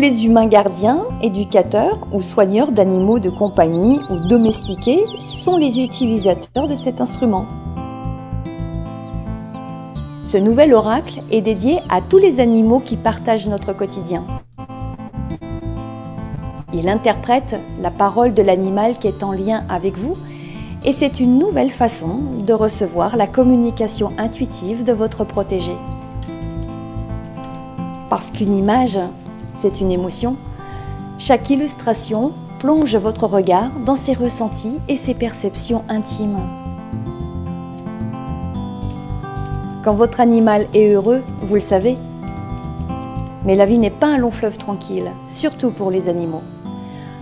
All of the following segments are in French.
les humains gardiens, éducateurs ou soigneurs d'animaux de compagnie ou domestiqués sont les utilisateurs de cet instrument. Ce nouvel oracle est dédié à tous les animaux qui partagent notre quotidien. Il interprète la parole de l'animal qui est en lien avec vous et c'est une nouvelle façon de recevoir la communication intuitive de votre protégé. Parce qu'une image c'est une émotion. Chaque illustration plonge votre regard dans ses ressentis et ses perceptions intimes. Quand votre animal est heureux, vous le savez. Mais la vie n'est pas un long fleuve tranquille, surtout pour les animaux.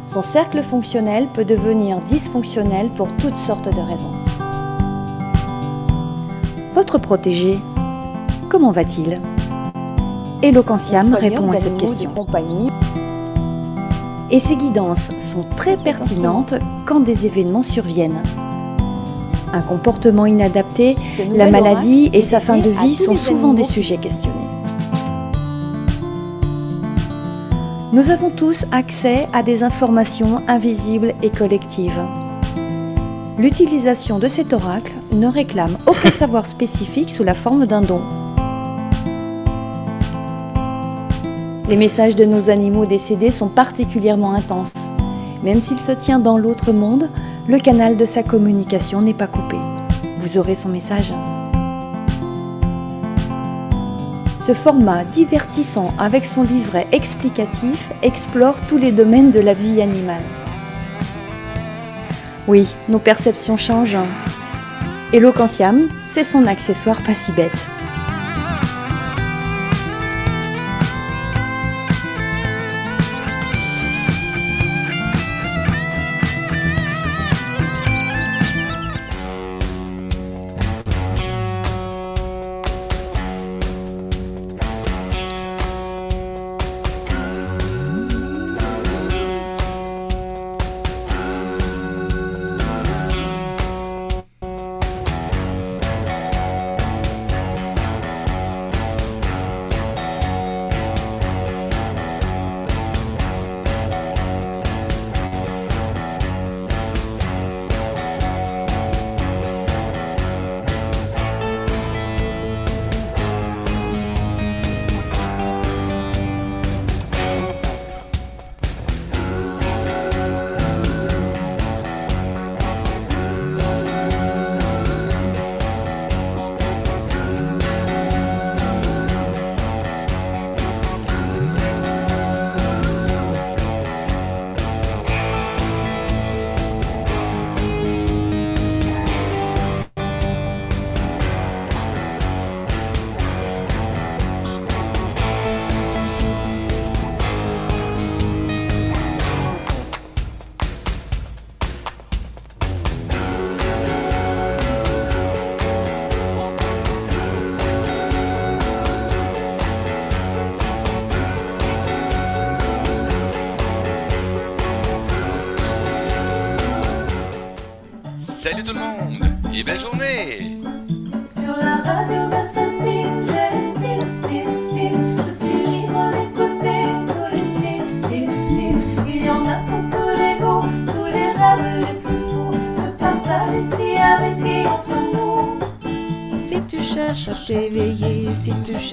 Son cercle fonctionnel peut devenir dysfonctionnel pour toutes sortes de raisons. Votre protégé, comment va-t-il? Eloquentiam répond à cette question. Et ces guidances sont très pertinentes quand des événements surviennent. Un comportement inadapté, la maladie et sa fin de vie sont souvent des sujets questionnés. Nous avons tous accès à des informations invisibles et collectives. L'utilisation de cet oracle ne réclame aucun savoir spécifique sous la forme d'un don. Les messages de nos animaux décédés sont particulièrement intenses. Même s'il se tient dans l'autre monde, le canal de sa communication n'est pas coupé. Vous aurez son message. Ce format divertissant avec son livret explicatif explore tous les domaines de la vie animale. Oui, nos perceptions changent. Eloquentiam, c'est son accessoire pas si bête.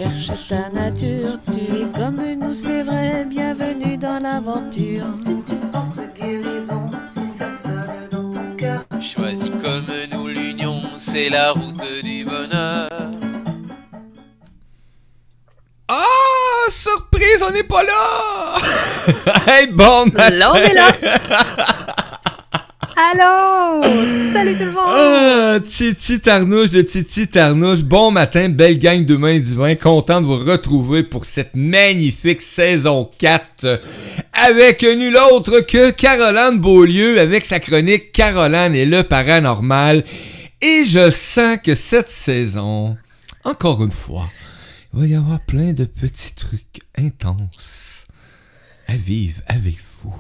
Cherches ta nature, tu es comme nous, c'est vrai, bienvenue dans l'aventure. Si tu penses guérison, si ça sonne dans ton cœur. Choisis comme nous l'union, c'est la route du bonheur. Ah Surprise, on n'est pas là Hey, bon matin Là, on est là Titi Tarnouche de Titi Tarnouche. Bon matin, belle gang de mains divin. Content de vous retrouver pour cette magnifique saison 4 euh, avec nul autre que Caroline Beaulieu avec sa chronique Caroline et le paranormal. Et je sens que cette saison, encore une fois, il va y avoir plein de petits trucs intenses à vivre avec vous,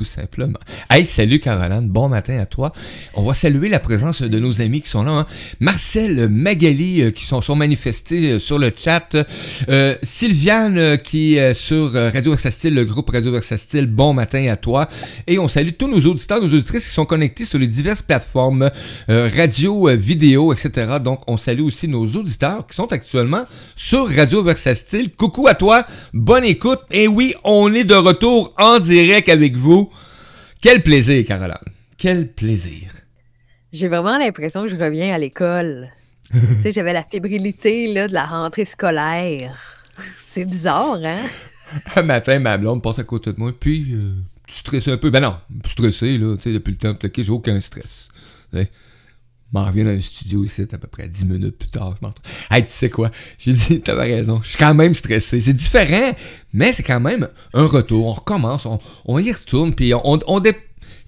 tout simplement. Hey, salut Caroline, bon matin à toi. On va saluer la présence de nos amis qui sont là. hein. Marcel, Magali euh, qui sont, sont manifestés euh, sur le chat. Euh, Sylviane euh, qui est sur euh, Radio Versastile, le groupe Radio Versastile, bon matin à toi. Et on salue tous nos auditeurs, nos auditrices qui sont connectés sur les diverses plateformes euh, radio, euh, vidéo, etc. Donc on salue aussi nos auditeurs qui sont actuellement sur Radio Versastile. Coucou à toi, bonne écoute. Et oui, on est de retour en direct avec vous. Quel plaisir, Caroline. Quel plaisir. J'ai vraiment l'impression que je reviens à l'école. tu sais, j'avais la fébrilité là, de la rentrée scolaire. C'est bizarre, hein? Un matin, ma blonde passe à côté de moi, puis euh, tu stresses un peu. Ben non, stressé, là, tu sais, depuis le temps, ok, j'ai aucun stress. M'en reviens dans le studio ici, à peu près 10 minutes plus tard, je m'en. Hey, tu sais quoi? J'ai dit, t'avais raison, je suis quand même stressé. C'est différent, mais c'est quand même un retour. On recommence, on, on y retourne, puis on, on, on, dé-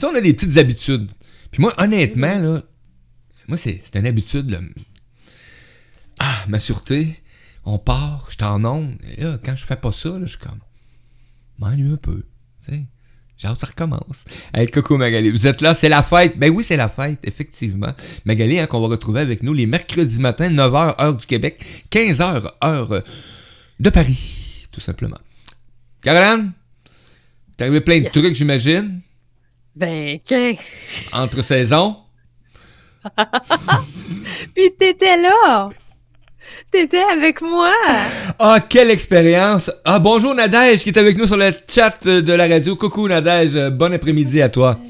on a des petites habitudes. Puis moi, honnêtement, là, moi, c'est une habitude, là. Ah, ma sûreté, on part, je t'en onde. Et là, quand je fais pas ça, là, je suis comme. M'ennuie un peu. Tu que ça recommence. Hey, coucou Magali, vous êtes là, c'est la fête. Ben oui, c'est la fête, effectivement. Magali, hein, qu'on va retrouver avec nous les mercredis matin, 9h, heure du Québec, 15h, heure euh, de Paris, tout simplement. Caroline, t'es arrivé plein de Yes. trucs, j'imagine, Ben, qu'un. entre saisons. Puis t'étais là! T'étais avec moi! Ah, quelle expérience! Ah, bonjour Nadège qui est avec nous sur le chat de la radio. Coucou Nadège, bon après-midi à toi.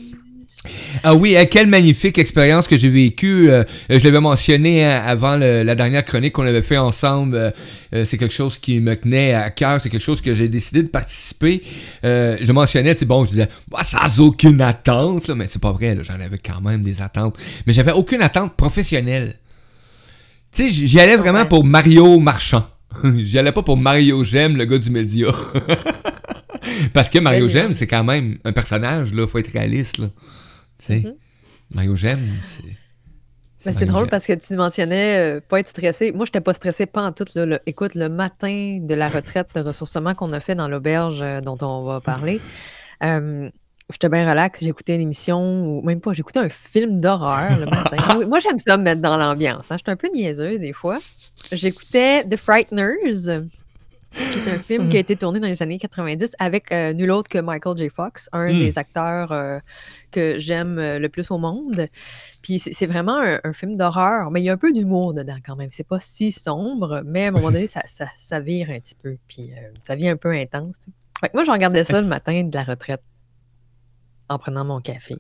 Ah oui, euh, quelle magnifique expérience que j'ai vécue. euh, euh, je l'avais mentionné hein, avant la dernière chronique qu'on avait fait ensemble. euh, c'est quelque chose qui me tenait à cœur. C'est quelque chose que j'ai décidé de participer. Euh, je mentionnais, c'est bon, je disais, bah, sans aucune attente, là, mais c'est pas vrai. J'en avais quand même des attentes. Mais j'avais aucune attente professionnelle. Tu sais, j'y allais vraiment pour Mario Marchand. j'y allais pas pour Mario Gem, le gars du média. Parce que Mario Gem, c'est quand même un personnage, là. Faut être réaliste, là. Tu sais. Mhm. Mario Gem, c'est. Mais c'est drôle parce que tu mentionnais euh, pas être stressé. Moi, j'étais pas stressée pas en tout. Là, le- écoute, le matin de la retraite de ressourcement qu'on a fait dans l'auberge euh, dont on va parler, euh, j'étais bien relax. J'écoutais une émission, ou même pas, j'écoutais un film d'horreur le matin. Moi, j'aime ça me mettre dans l'ambiance. Hein. J'étais un peu niaiseuse des fois. J'écoutais The Frighteners, qui est un film qui a été tourné dans les années 90 avec euh, nul autre que Michael J. Fox, un Mm. des acteurs euh, que j'aime euh, le plus au monde. Puis c'est vraiment un, un film d'horreur, mais il y a un peu d'humour dedans quand même. C'est pas si sombre, mais à un moment donné, ça, ça, ça vire un petit peu. Puis euh, ça vient un peu intense. Fait que moi, je regardais ça le matin de la retraite en prenant mon café.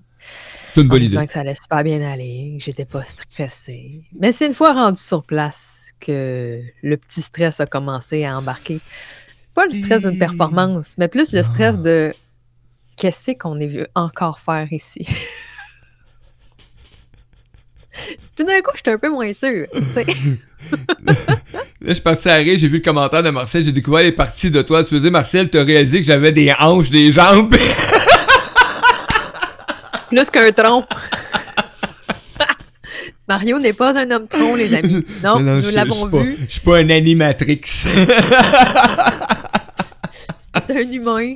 C'est une En bonne me idée. disant que ça allait super bien aller, que j'étais pas stressée. Mais c'est une fois rendu sur place que le petit stress a commencé à embarquer. Pas le stress d'une performance, mais plus le stress de qu'est-ce qu'on est venu encore faire ici. Tout d'un coup, j'étais un peu moins sais. Là, je suis parti à rire, j'ai vu le commentaire de Marcel, j'ai découvert les parties de toi. Tu faisais, Marcel, t'as réalisé que j'avais des hanches, des jambes? Plus qu'un tronc. Mario n'est pas un homme tronc, les amis. Non, Non, nous l'avons suis pas- vu. Je suis pas un animatrix. C'est un humain.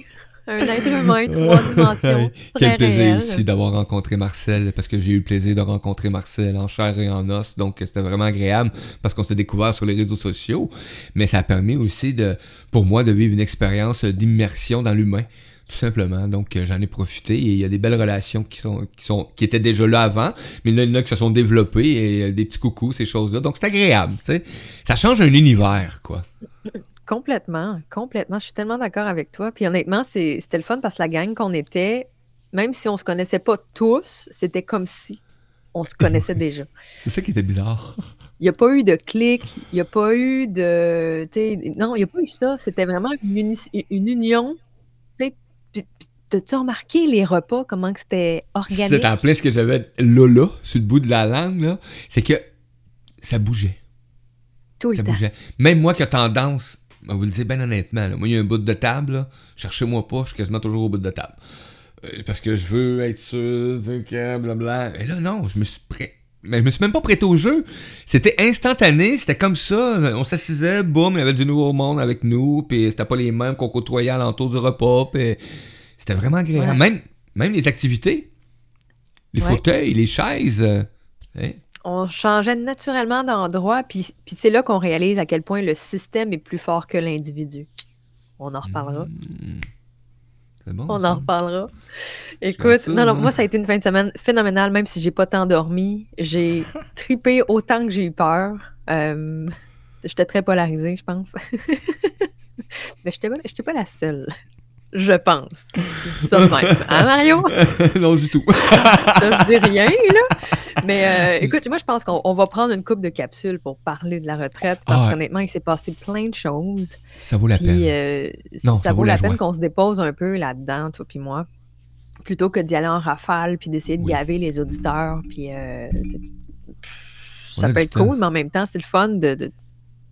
Un être humain, trois dimensions. Quel plaisir réel. aussi d'avoir rencontré Marcel, parce que j'ai eu le plaisir de rencontrer Marcel en chair et en os, donc c'était vraiment agréable, parce qu'on s'est découvert sur les réseaux sociaux, mais ça a permis aussi de, pour moi de vivre une expérience d'immersion dans l'humain, tout simplement. Donc euh, j'en ai profité et il y a des belles relations qui sont, qui sont, qui étaient déjà là avant, mais là, il y en a qui se sont développées et euh, des petits coucous, ces choses-là. Donc c'est agréable, tu sais. Ça change un univers, quoi. Complètement, complètement. Je suis tellement d'accord avec toi. Puis honnêtement, c'était le fun parce que la gang qu'on était, même si on se connaissait pas tous, c'était comme si on se connaissait déjà. C'est ça qui était bizarre. Il n'y a pas eu de clic, il n'y a pas eu de. Non, il n'y a pas eu ça. C'était vraiment une, uni- une union. tu sais, Puis, puis t'as-tu remarqué les repas, comment que c'était organique? C'est en plein ce que j'avais là, là, sur le bout de la langue, là. C'est que ça bougeait. Tout le Ça temps. bougeait. Même moi qui a tendance, on va vous le dire bien honnêtement, là, moi, il y a un bout de table, là, cherchez-moi pas, je suis quasiment toujours au bout de table. Euh, Parce que je veux être sûr, que blablabla. Et là, non, je me suis prêt. Mais je me suis même pas prêté au jeu. C'était instantané, c'était comme ça. On s'assisait, boum, il y avait du nouveau monde avec nous, puis c'était pas les mêmes qu'on côtoyait alentour du repas, puis c'était vraiment agréable. Ouais. Même, même les activités, les Ouais. fauteuils, les chaises. euh, hein. On changeait naturellement d'endroit, puis, puis c'est là qu'on réalise à quel point le système est plus fort que l'individu. On en reparlera. C'est bon. On ça. en reparlera. Écoute, ça, non, non, moi. moi, ça a été une fin de semaine phénoménale, même si j'ai pas tant dormi. J'ai tripé autant que j'ai eu peur. Euh, j'étais très polarisée, je pense. Mais j'étais pas, j'étais pas la seule. Je pense. Ça même. Hein, Mario? non, du tout. Ça, je dis rien, là. Mais euh, écoute, moi, je pense qu'on on va prendre une coupe de capsules pour parler de la retraite. Parce Ah. qu'honnêtement, il s'est passé plein de choses. Ça vaut la peine. Puis euh, Non, ça, vaut la, peine qu'on se dépose un peu là-dedans, toi puis moi, plutôt que d'y aller en rafale puis d'essayer de Oui. gaver les auditeurs. Puis euh, ça peut être temps. cool, mais en même temps, c'est le fun de, de-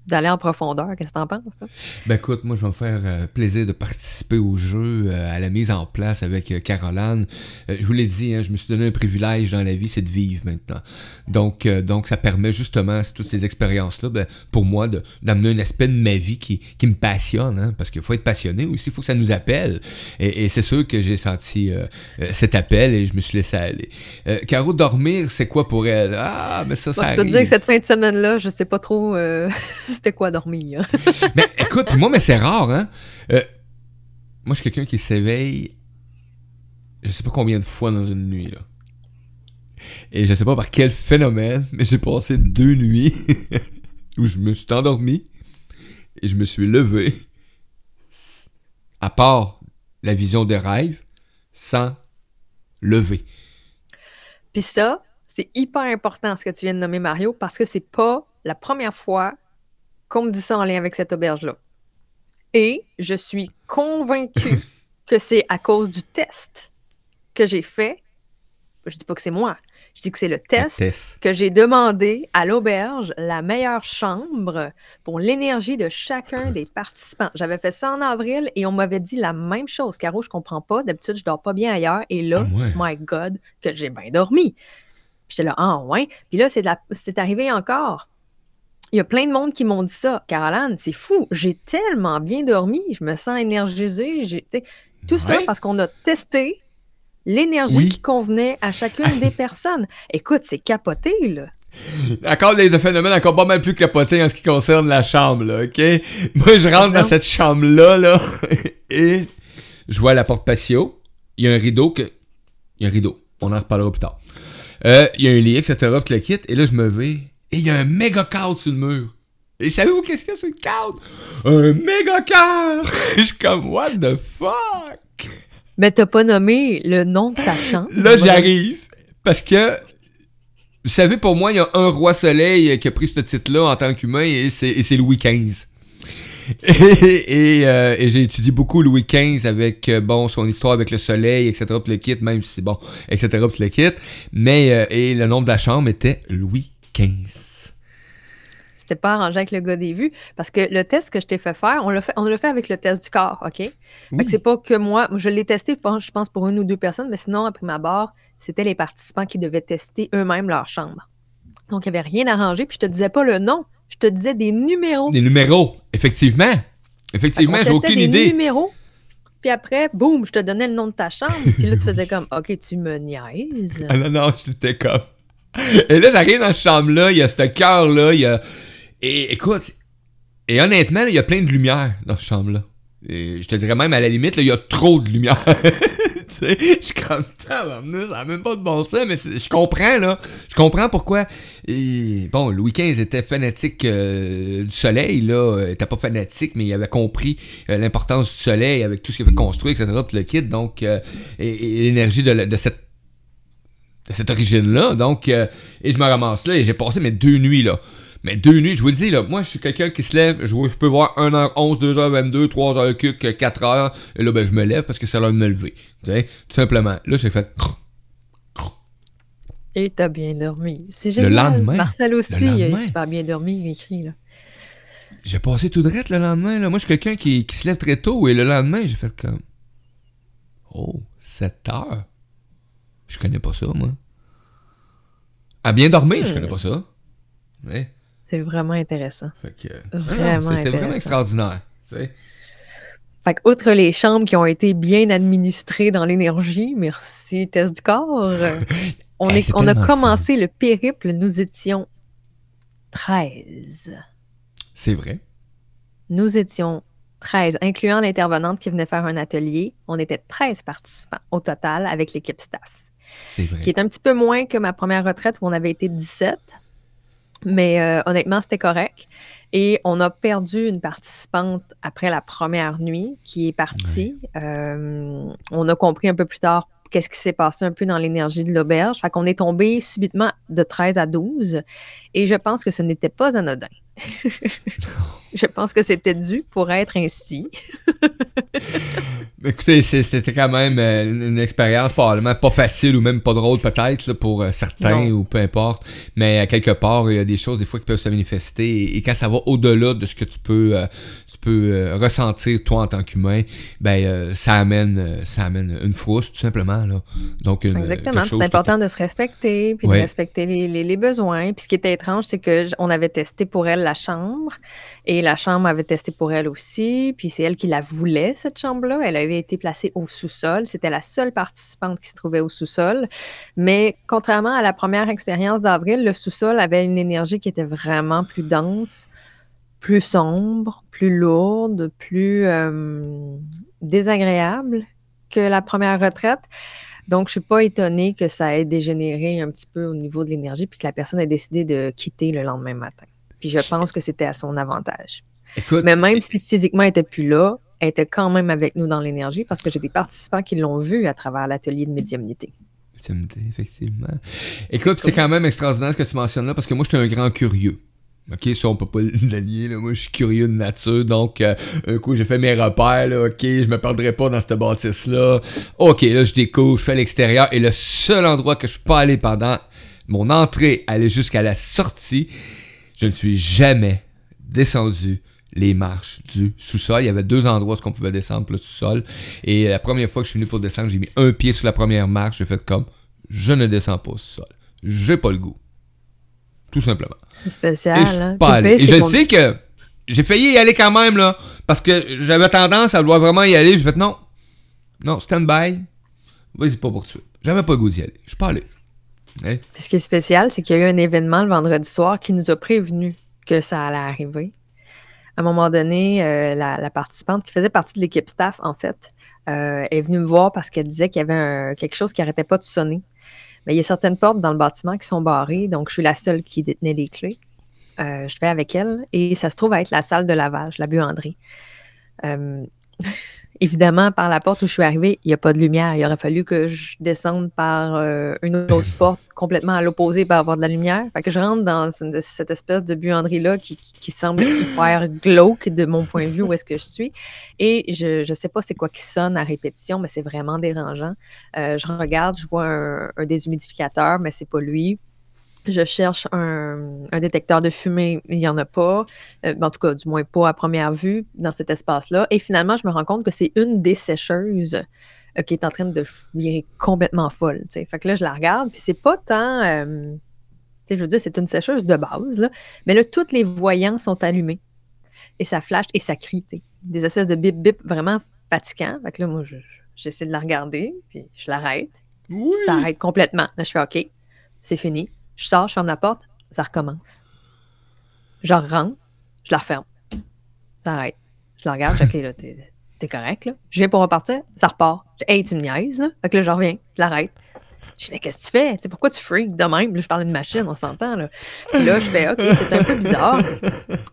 d'aller en profondeur. Qu'est-ce que t'en penses, toi? Ben écoute, moi je vais me faire euh, plaisir de participer au jeu, euh, à la mise en place avec euh, Caroline. Je vous l'ai dit, hein, je me suis donné un privilège dans la vie, c'est de vivre maintenant. Donc, donc ça permet justement toutes ces expériences-là, ben, pour moi, d'amener un aspect de ma vie qui, qui me passionne, hein, parce qu'il faut être passionné aussi, il faut que ça nous appelle. Et, et c'est sûr que j'ai senti cet appel et je me suis laissé aller. Caro, dormir, c'est quoi pour elle? Ah, mais ça, Moi, ça je peux te dire que cette fin de semaine-là, je sais pas trop euh, c'était quoi dormir? Mais écoute, puis moi, mais c'est rare, hein. Euh, moi, je suis quelqu'un qui s'éveille, je sais pas combien de fois dans une nuit, là. Et je sais pas par quel phénomène, mais j'ai passé deux nuits où je me suis endormi et je me suis levé, à part la vision de rêve, sans lever. Puis ça, c'est hyper important ce que tu viens de nommer, Mario, parce que c'est pas la première fois qu'on me dit ça en lien avec cette auberge-là. Et je suis convaincue que c'est à cause du test que j'ai fait. Je dis pas que c'est moi. Je dis que c'est le test que j'ai demandé à l'auberge la meilleure chambre pour l'énergie de chacun des participants. J'avais fait ça en avril et on m'avait dit la même chose. Caro, je comprends pas. D'habitude, je dors pas bien ailleurs. Et là, Ah ouais. my God, que j'ai bien dormi. J'étais là, ah ouais. Puis là, c'est arrivé encore. Il y a plein de monde qui m'ont dit ça. Caroline, c'est fou. J'ai tellement bien dormi. Je me sens énergisée. J'ai- Tout ça parce qu'on a testé l'énergie Oui. qui convenait à chacune des personnes. Écoute, c'est capoté, là. Encore des phénomènes encore pas mal plus capotés en ce qui concerne la chambre, là, ok? Moi, je rentre dans cette chambre-là, là, et je vois la porte patio. Il y a un rideau que. Il y a un rideau. On en reparlera plus tard. Euh, il y a un lit, etc. Puis le kit. Et là, je me vais. Et il y a un méga cadre sur le mur. Et savez-vous qu'est-ce qu'il y a sur le cadre? Un méga cœur! Je suis comme, what the fuck? Mais t'as pas nommé le nom de ta chambre. Là, j'arrive. Parce que, vous savez, pour moi, il y a un roi soleil qui a pris ce titre-là en tant qu'humain et c'est Louis XV. Et, et, euh, et j'ai étudié beaucoup Louis XV avec, euh, bon, son histoire avec le soleil, etc., puis le kit, même si c'est bon, etc., puis le kit. Mais, euh, et le nom de la chambre était Louis XV. C'était pas arrangé avec le gars des vues. Parce que le test que je t'ai fait faire, on l'a fait, on l'a fait avec le test du corps, OK? Fait Oui. que c'est pas que moi. Je l'ai testé, je pense, pour une ou deux personnes, mais sinon, après ma barre, c'était les participants qui devaient tester eux-mêmes leur chambre. Donc, il n'y avait rien arrangé, puis je te disais pas le nom. Je te disais des numéros. Des numéros, effectivement. Effectivement, j'ai aucune des idée. numéros. Puis après, boum, je te donnais le nom de ta chambre. Puis là, tu faisais comme, OK, tu me niaises. Ah non, non, j'étais comme. Et là, j'arrive dans cette chambre-là, il y a ce cœur-là, il y a. Et écoute, et honnêtement, il y a plein de lumière dans cette chambre-là. Et je te dirais même, à la limite, il y a trop de lumière. je suis comme, tabarnak, ça n'a même pas de bon sens, mais je comprends, là. Je comprends pourquoi. Bon, Louis XV était fanatique euh, du soleil, là. Il était pas fanatique, mais il avait compris euh, l'importance du soleil avec tout ce qu'il avait construit, etc. Le kit, donc, euh, et, l'énergie de, cette cette origine-là. Donc, euh, et je me ramasse là et j'ai passé mes deux nuits là. Mais deux nuits, je vous le dis, là, moi, je suis quelqu'un qui se lève, je, je peux voir 1h11, 2h22, 3h que 4h, et là, ben, je me lève parce que c'est l'heure de me lever. Tu sais, tout simplement. Là, j'ai fait... Et t'as bien dormi. C'est Le génial. lendemain, Marcel aussi, il a super bien dormi, il écrit, là. J'ai passé tout droit le lendemain. Là. Moi, je suis quelqu'un qui, qui se lève très tôt et le lendemain, j'ai fait comme. Oh, 7 heures. Je connais pas ça, moi. À bien dormir, je connais pas ça. C'est vraiment intéressant. Fait que. Vraiment non, C'était vraiment extraordinaire. Fait que, outre les chambres qui ont été bien administrées dans l'énergie, merci test du corps, euh, on, Hey, est, c'est on a commencé le périple, nous étions 13. C'est vrai. Nous étions 13, incluant l'intervenante qui venait faire un atelier. On était 13 participants au total avec l'équipe staff, C'est vrai. qui est un petit peu moins que ma première retraite où on avait été 17. Mais euh, honnêtement, c'était correct. Et on a perdu une participante après la première nuit qui est partie. Euh, on a compris un peu plus tard qu'est-ce qui s'est passé un peu dans l'énergie de l'auberge. Fait qu'on est tombé subitement de 13 à 12. Et je pense que ce n'était pas anodin. je pense que c'était dû pour être ainsi. Écoutez, c'était quand même euh, une, expérience probablement pas facile ou même pas drôle peut-être pour euh, certains Non. ou peu importe. Mais à quelque part, il y a des choses des fois qui peuvent se manifester et, et quand ça va au-delà de ce que tu peux, euh, tu peux euh, ressentir toi en tant qu'humain, ben euh, ça amène, euh, ça amène une frousse tout simplement là. Donc une, Exactement. C'est important de se respecter, puis Ouais. de respecter les, les- les besoins. Puis ce qui était étrange, c'est que on avait testé pour elle la chambre, et la chambre avait testé pour elle aussi. Puis c'est elle qui la voulait, cette chambre-là. Elle avait été placée au sous-sol. C'était la seule participante qui se trouvait au sous-sol. Mais contrairement à la première expérience d'avril, le sous-sol avait une énergie qui était vraiment plus dense, plus sombre, plus lourde, plus euh, désagréable que la première retraite. Donc, je suis pas étonnée que ça ait dégénéré un petit peu au niveau de l'énergie, puis que la personne ait décidé de quitter le lendemain matin. Puis je pense que c'était à son avantage. Écoute, Mais même si physiquement elle était plus là, elle était quand même avec nous dans l'énergie parce que j'ai des participants qui l'ont vu à travers l'atelier de médiumnité. Dit, effectivement. Écoute, c'est quand même extraordinaire ce que tu mentionnes là, parce que moi, je suis un grand curieux. Ok, ça, on peut pas le. Moi, je suis curieux de nature, donc, euh, un coup, j'ai fait mes repères, là. Ok, je me perdrai pas dans cette bâtisse-là. Ok, là, je découvre, je fais l'extérieur, et le seul endroit que je suis pas allé pendant mon entrée, aller jusqu'à la sortie, je ne suis jamais descendu les marches du sous-sol. Il y avait deux endroits où on pouvait descendre le sous-sol. Et la première fois que je suis venu pour descendre, j'ai mis un pied sur la première marche. J'ai fait comme, je ne descends pas au sous-sol. J'ai pas le goût. Tout simplement. C'est spécial. Et je hein? pas allé. Et je sais que j'ai failli y aller quand même, là. Parce que j'avais tendance à vouloir vraiment y aller. J'ai fait non. Non, stand by. Vas-y pas pour tout de suite. J'avais pas le goût d'y aller. Je suis pas allé. Hein? Puis ce qui est spécial, c'est qu'il y a eu un événement le vendredi soir qui nous a prévenu que ça allait arriver. À un moment donné, euh, la, la participante qui faisait partie de l'équipe staff, en fait, euh, est venue me voir parce qu'elle disait qu'il y avait un- quelque chose qui n'arrêtait pas de sonner. Mais il y a certaines portes dans le bâtiment qui sont barrées, donc je suis la seule qui détenait les clés. Euh, je vais avec elle et ça se trouve à être la salle de lavage, la buanderie. Euh, évidemment, par la porte où je suis arrivée, il n'y a pas de lumière. Il aurait fallu que je descende par euh, une autre porte complètement à l'opposé pour avoir de la lumière. Fait que je rentre dans cette espèce de buanderie-là qui semble hyper glauque de mon point de vue où est-ce que je suis. Et je ne sais pas c'est quoi qui sonne à répétition, mais c'est vraiment dérangeant. Euh, je regarde, je vois un, un déshumidificateur, mais c'est pas lui. Je cherche un, un détecteur de fumée, il n'y en a pas. Euh, en tout cas, du moins pas à première vue dans cet espace-là. Et finalement, je me rends compte que c'est une des sécheuses euh, qui est en train de virer complètement folle. Fait que là, je la regarde, puis c'est pas tant. euh, je veux dire, c'est une sécheuse de base, là, mais là, tous les voyants sont allumés. Et ça flash et ça crie. Des espèces de bip-bip vraiment fatigants. Fait que là, moi, je- je- j'essaie de la regarder, puis je l'arrête. Oui. Ça arrête complètement. Là, je fais OK, c'est fini. Je sors, je ferme la porte, ça recommence. Je rentre, je la referme. Ça arrête. Je la regarde, je OK, là, t'es, correct, là. Je viens pour repartir, ça repart. Hey, tu me niaises, là. Fait que là, je reviens, je l'arrête. Je dis, mais qu'est-ce que tu fais? Pourquoi tu freaks de même? Là, je parle d'une machine, on s'entend, là. Puis là, je fais, OK, c'est un peu bizarre.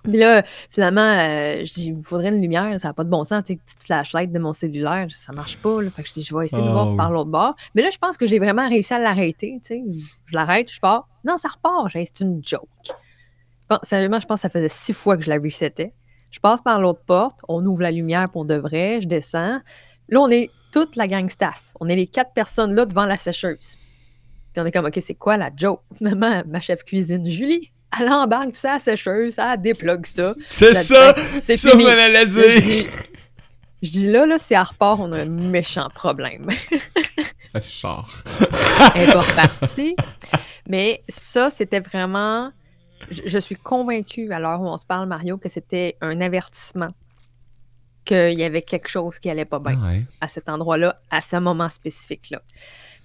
Puis là, finalement, euh, je dis, il faudrait une lumière, ça n'a pas de bon sens, tu sais, petite flashlight de mon cellulaire, dis, ça marche pas. Là. Fait que je dis, je vais essayer de Ah, voir oui. par l'autre bord. Mais là, je pense que j'ai vraiment réussi à l'arrêter. Je, je l'arrête, je pars. Non, ça repart. C'est une joke. sérieusement, je pense que ça faisait six fois que je la resetais. Je passe par l'autre porte, on ouvre la lumière pour de vrai, je descends. Là, on est toute la gang staff. On est les quatre personnes là devant la sécheuse. Puis on est comme, OK, c'est quoi la joke? Finalement, ma chef cuisine, Julie, elle embarque sa sécheuse, elle déplugue ça. C'est ça! C'est Ça, fini. je dis, je dis là, là, si elle repart, on a un méchant problème. Char. Elle est repartie. Mais ça, c'était vraiment. Je, je suis convaincue, à l'heure où on se parle, Mario, que c'était un avertissement qu'il y avait quelque chose qui allait pas bien Ouais. à cet endroit-là, à ce moment spécifique-là.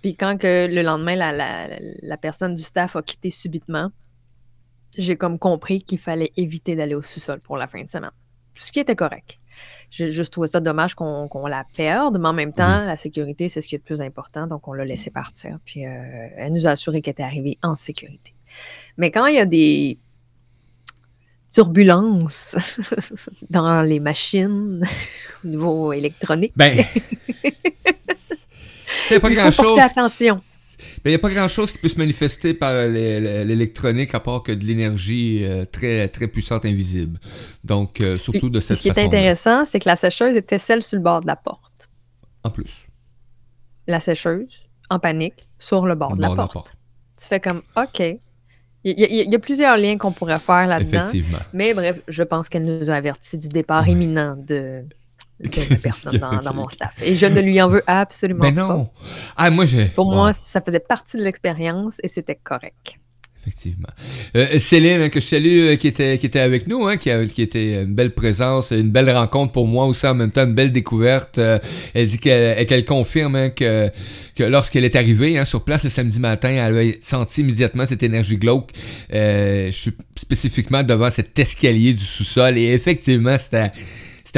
Puis quand que le lendemain, la, la- la personne du staff a quitté subitement, j'ai comme compris qu'il fallait éviter d'aller au sous-sol pour la fin de semaine. Ce qui était correct. J'ai juste trouvé ça dommage qu'on qu'on la perde, mais en même temps, la sécurité, c'est ce qui est le plus important, donc on l'a laissé partir. Puis euh, elle nous a assuré qu'elle était arrivée en sécurité. Mais quand il y a des turbulences dans les machines au niveau électronique, Ben. Il n'y a pas grand-chose. attention. Ben, il n'y a pas grand-chose qui peut se manifester par l'é- l'é- l'électronique à part que de l'énergie euh, très, très puissante invisible. Donc, euh, surtout de cette ce qui est façon intéressant, c'est que la sécheuse était celle sur le bord de la porte. En plus. La sécheuse, en panique, sur le bord, au de, la bord porte. Tu fais comme, OK. Il y, a- il y a plusieurs liens qu'on pourrait faire là-dedans. Effectivement. Mais bref, je pense qu'elle nous a avertis du départ imminent de, de la personne dans, dans mon staff. Et je ne lui en veux absolument Ben pas. non. Ah, moi. Pour Wow. moi, ça faisait partie de l'expérience et c'était correct. Effectivement. Euh, Céline, que je salue, euh, qui, était, qui était avec nous, hein, qui, a- qui était une belle présence, une belle rencontre pour moi aussi, en même temps, une belle découverte. Euh, elle dit qu'elle qu'elle confirme hein, que, que lorsqu'elle est arrivée hein, sur place le samedi matin, elle a senti immédiatement cette énergie glauque. Euh, je suis spécifiquement devant cet escalier du sous-sol et effectivement, c'était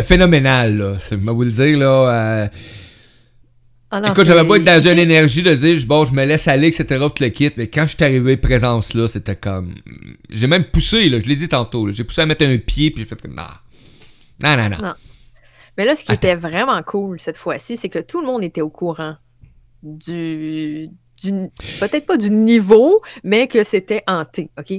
phénoménal. Là. Je vais vous le dire, là. Ah non, Écoute, j'avais beau être dans une énergie de dire, bon, je me laisse aller, etc., tout le kit, mais quand je suis arrivé présence là, c'était comme. J'ai même poussé, là, je l'ai dit tantôt, j'ai poussé à mettre un pied, puis j'ai fait comme, non. Non, non, non. Non. Mais là, ce qui Attends. était vraiment cool cette fois-ci, c'est que tout le monde était au courant du, du peut-être pas du niveau, mais que c'était hanté, OK?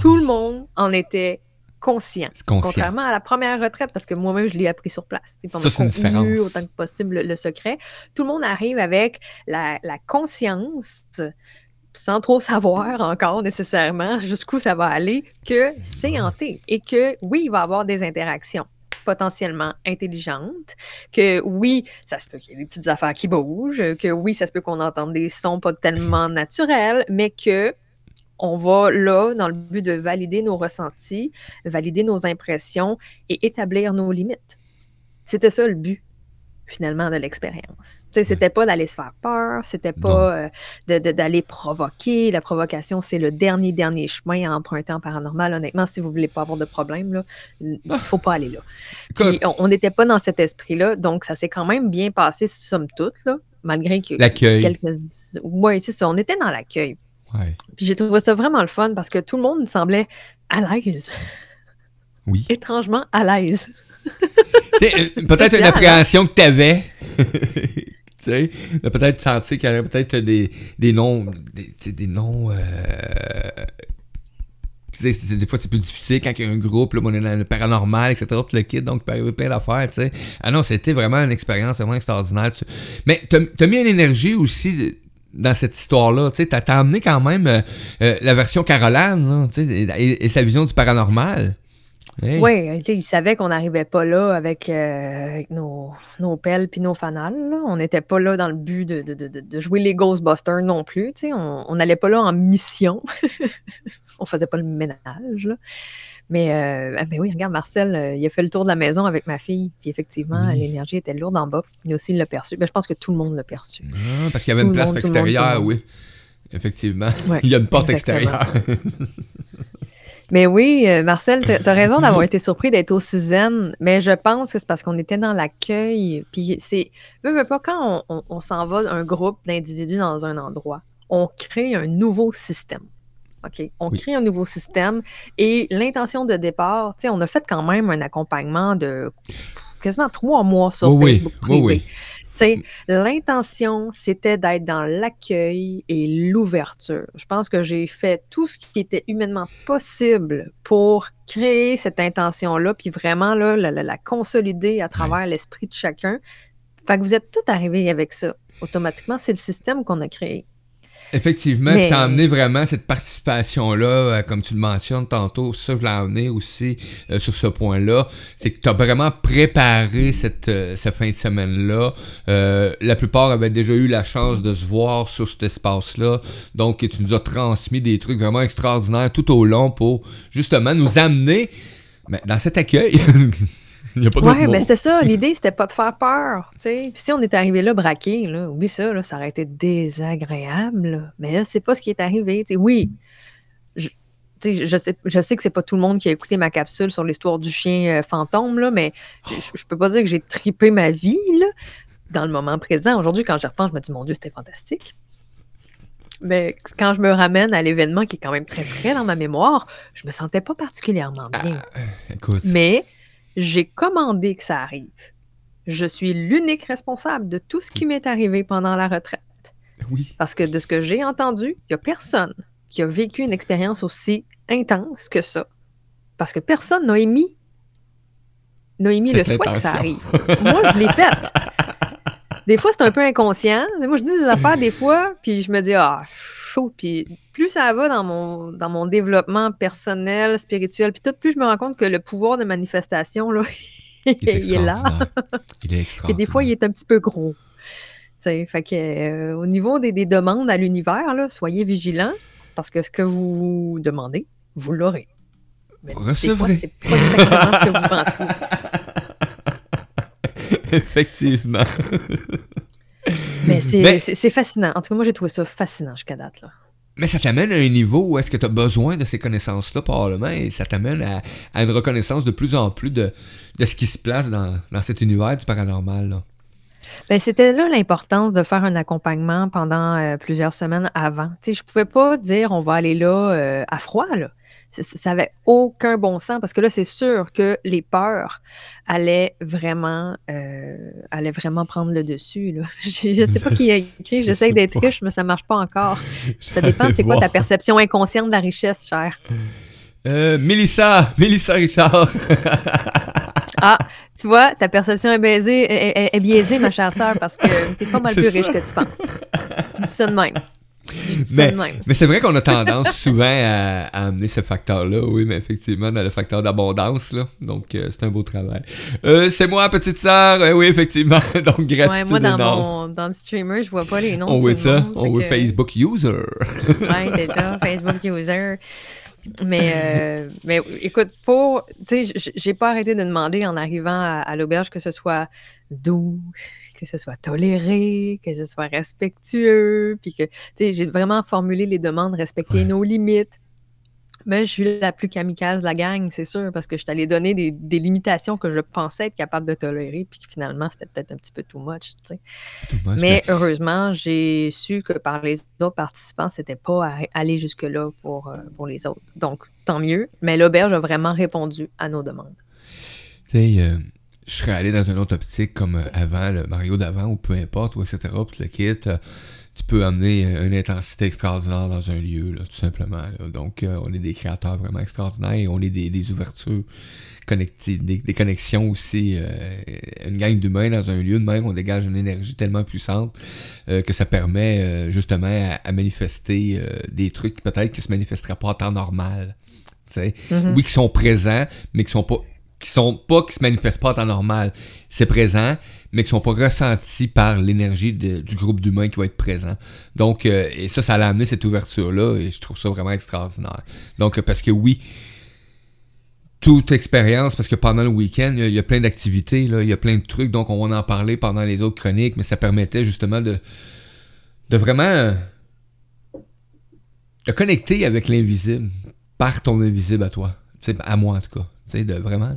Tout le monde en était conscient. Conscient. Contrairement à la première retraite, parce que moi-même, je l'ai appris sur place. Pour Ça, c'est une différence. autant que possible le, le secret. Tout le monde arrive avec la, la conscience, sans trop savoir encore nécessairement jusqu'où ça va aller, que c'est hanté et que oui, il va y avoir des interactions potentiellement intelligentes, que oui, ça se peut qu'il y ait des petites affaires qui bougent, que oui, ça se peut qu'on entende des sons pas tellement naturels, mais que on va là dans le but de valider nos ressentis, valider nos impressions et établir nos limites. C'était ça le but finalement de l'expérience. Tu sais, c'était pas d'aller se faire peur, c'était pas euh, d'aller provoquer. La provocation, c'est le dernier, dernier chemin à emprunter en paranormal. Honnêtement, si vous voulez pas avoir de problème, là, il faut pas aller là. Puis, on- n'était pas dans cet esprit-là, donc ça s'est quand même bien passé, somme toute, là, malgré que L'accueil. quelques... Oui, c'est ça, on était dans l'accueil. Ouais. Puis j'ai trouvé ça vraiment le fun parce que tout le monde semblait à l'aise, Oui. étrangement à l'aise. Tu euh, peut-être une appréhension que t'avais. tu sais, peut-être sentir qu'il y aurait peut-être des, des noms, des, tu des noms, euh, tu des fois c'est plus difficile quand il y a un groupe, là, on est dans le paranormal, etc., tout le kit, donc il peut arriver plein d'affaires, tu sais. Ah non, c'était vraiment une expérience vraiment extraordinaire. tu- Mais t'as as mis une énergie aussi dans cette histoire-là, tu sais, t'as amené quand même euh, euh, la version Caroline, et, et sa vision du paranormal. Oui, ils savaient qu'on n'arrivait pas là avec, euh, nos, pelles puis nos fanales. On n'était pas là dans le but de, jouer les Ghostbusters non plus. On n'allait pas là en mission. on faisait pas le ménage. Mais, euh, ah, ben oui, regarde, Marcel, euh, il a fait le tour de la maison avec ma fille. Puis effectivement, Oui. l'énergie était lourde en bas. Il aussi il l'a perçu. Ben, je pense que tout le monde l'a perçu. Ah, parce qu'il y avait Tout une place monde, extérieure, monde. oui. Effectivement. Ouais, Il y a une porte extérieure. Mais oui, euh, Marcel, tu as raison d'avoir été surpris d'être aussi zen, mais je pense que c'est parce qu'on était dans l'accueil. Puis c'est. Veux pas, quand on, on- on s'en va un groupe d'individus dans un endroit, on crée un nouveau système. OK? On Oui. crée un nouveau système et l'intention de départ, tu sais, on a fait quand même un accompagnement de quasiment trois mois sur Facebook oui, privé. oui. Sais, l'intention, c'était d'être dans l'accueil et l'ouverture. Je pense que j'ai fait tout ce qui était humainement possible pour créer cette intention-là, puis vraiment là, la, la- la consolider à travers l'esprit de chacun. Fait que vous êtes tous arrivés avec ça. Automatiquement, c'est le système qu'on a créé. Effectivement, Mais- tu as amené vraiment cette participation-là, euh, comme tu le mentionnes tantôt, ça je l'ai amené aussi euh, sur ce point-là, c'est que tu as vraiment préparé cette, euh, cette fin de semaine-là. Euh, la plupart avaient déjà eu la chance de se voir sur cet espace-là, donc tu nous as transmis des trucs vraiment extraordinaires tout au long pour justement nous amener mais dans cet accueil. Il n'y a pas d'autre Ouais, mais c'était ça. L'idée, c'était pas de faire peur. tu sais. Puis si on était arrivé là braqué, là, oublie ça, là, ça aurait été désagréable. là. Mais là, c'est pas ce qui est arrivé. tu sais. Oui, je, je sais, je sais que c'est pas tout le monde qui a écouté ma capsule sur l'histoire du chien euh, fantôme, là, mais je, je peux pas dire que j'ai tripé ma vie là, dans le moment présent. Aujourd'hui, quand j'y repense, je me dis, mon Dieu, c'était fantastique. Mais quand je me ramène à l'événement qui est quand même très frais dans ma mémoire, je me sentais pas particulièrement bien. Écoute, Mais j'ai commandé que ça arrive. Je suis l'unique responsable de tout ce qui m'est arrivé pendant la retraite. oui. Parce que de ce que j'ai entendu, il n'y a personne qui a vécu une expérience aussi intense que ça. Parce que personne n'a émis, n'a émis le souhait que ça arrive. Moi, je l'ai faite. Des fois, c'est un peu inconscient. Moi, je dis des affaires des fois, puis je me dis, ah, chaud. Puis plus ça va dans mon, dans mon développement personnel, spirituel, puis tout, plus je me rends compte que le pouvoir de manifestation, là, Il est il est là. Il est Et extraordinaire. des fois, il est un petit peu gros. Fait que, euh, au niveau des, des demandes à l'univers, là, soyez vigilants parce que ce que vous demandez, vous l'aurez. Recevrez. c'est pas exactement ce que vous pensez. Effectivement. Mais c'est fascinant. En tout cas, moi, j'ai trouvé ça fascinant jusqu'à date. Là. Mais ça t'amène à un niveau où est-ce que tu as besoin de ces connaissances-là, probablement, et ça t'amène à, à une reconnaissance de plus en plus de, de ce qui se place dans, dans cet univers du paranormal. là. Ben, c'était là l'importance de faire un accompagnement pendant euh, plusieurs semaines avant. Sais, je pouvais pas dire on va aller là euh, à froid. Là. Ça- avait aucun bon sens parce que là, c'est sûr que les peurs allaient vraiment, euh, allaient vraiment prendre le dessus. Là. Je ne sais pas qui a écrit, Je j'essaie d'être riche, mais ça marche pas encore. Ça dépend de c'est quoi ta perception inconsciente de la richesse, cher. Euh, Mélissa, Mélissa Richard. Ah, tu vois, ta perception est, baisée, est, est- est biaisée, ma chère sœur, parce que t'es pas mal C'est plus riche que tu penses. Ça de même. Mais, mais c'est vrai qu'on a tendance souvent à, à amener ce facteur-là, oui, mais effectivement, dans le facteur d'abondance, là. Donc, euh, c'est un beau travail. Euh, c'est moi, petite sœur. Euh, oui, effectivement. Donc, gratitude Ouais, moi, dans, énorme. mon, dans le streamer, je vois pas les noms. On le ça. monde, On que- Facebook User. Ouais, c'est ça, Facebook user. Mais, euh, mais écoute, pour. Tu sais, j'ai pas arrêté de demander en arrivant à, à l'auberge que ce soit doux, que ce soit toléré, que ce soit respectueux, puis que. Tu sais, j'ai vraiment formulé les demandes, respecter Ouais. nos limites. Mais je suis la plus kamikaze de la gang, c'est sûr, parce que je t'allais donner des, des limitations que je pensais être capable de tolérer, puis que finalement, c'était peut-être un petit peu too much, tu sais. Mais heureusement, j'ai su que par les autres participants, c'était pas aller jusque-là pour, euh, pour les autres. Donc, tant mieux. Mais l'auberge a vraiment répondu à nos demandes. Tu sais, euh, je serais allé dans une autre optique comme euh, avant, le Mario d'avant, ou peu importe, ou etc. Puis le kit, euh, tu peux amener euh, une intensité extraordinaire dans un lieu, là, tout simplement. là. Donc, on est des créateurs vraiment extraordinaires et on est des, des ouvertures connectives, des, des connexions aussi. euh, une gang d'humains dans un lieu de même, on dégage une énergie tellement puissante euh, que ça permet euh, justement à, à manifester des trucs qui peut-être qui se manifesteraient pas en temps normal. Tu sais Mhm. oui, qui sont présents, mais qui sont pas qui sont pas qui se manifestent pas en temps normal. C'est présent, mais qui sont pas ressentis par l'énergie du groupe d'humains qui va être présent. Donc euh, et ça ça l'a amené cette ouverture là et je trouve ça vraiment extraordinaire. Donc euh, parce que oui, toute expérience, parce que pendant le week-end, il y a- plein d'activités, il y a plein de trucs, donc on va en parler pendant les autres chroniques, mais ça permettait justement de, de vraiment euh, de connecter avec l'invisible par ton invisible à toi. À moi en tout cas. Tu sais, de vraiment là.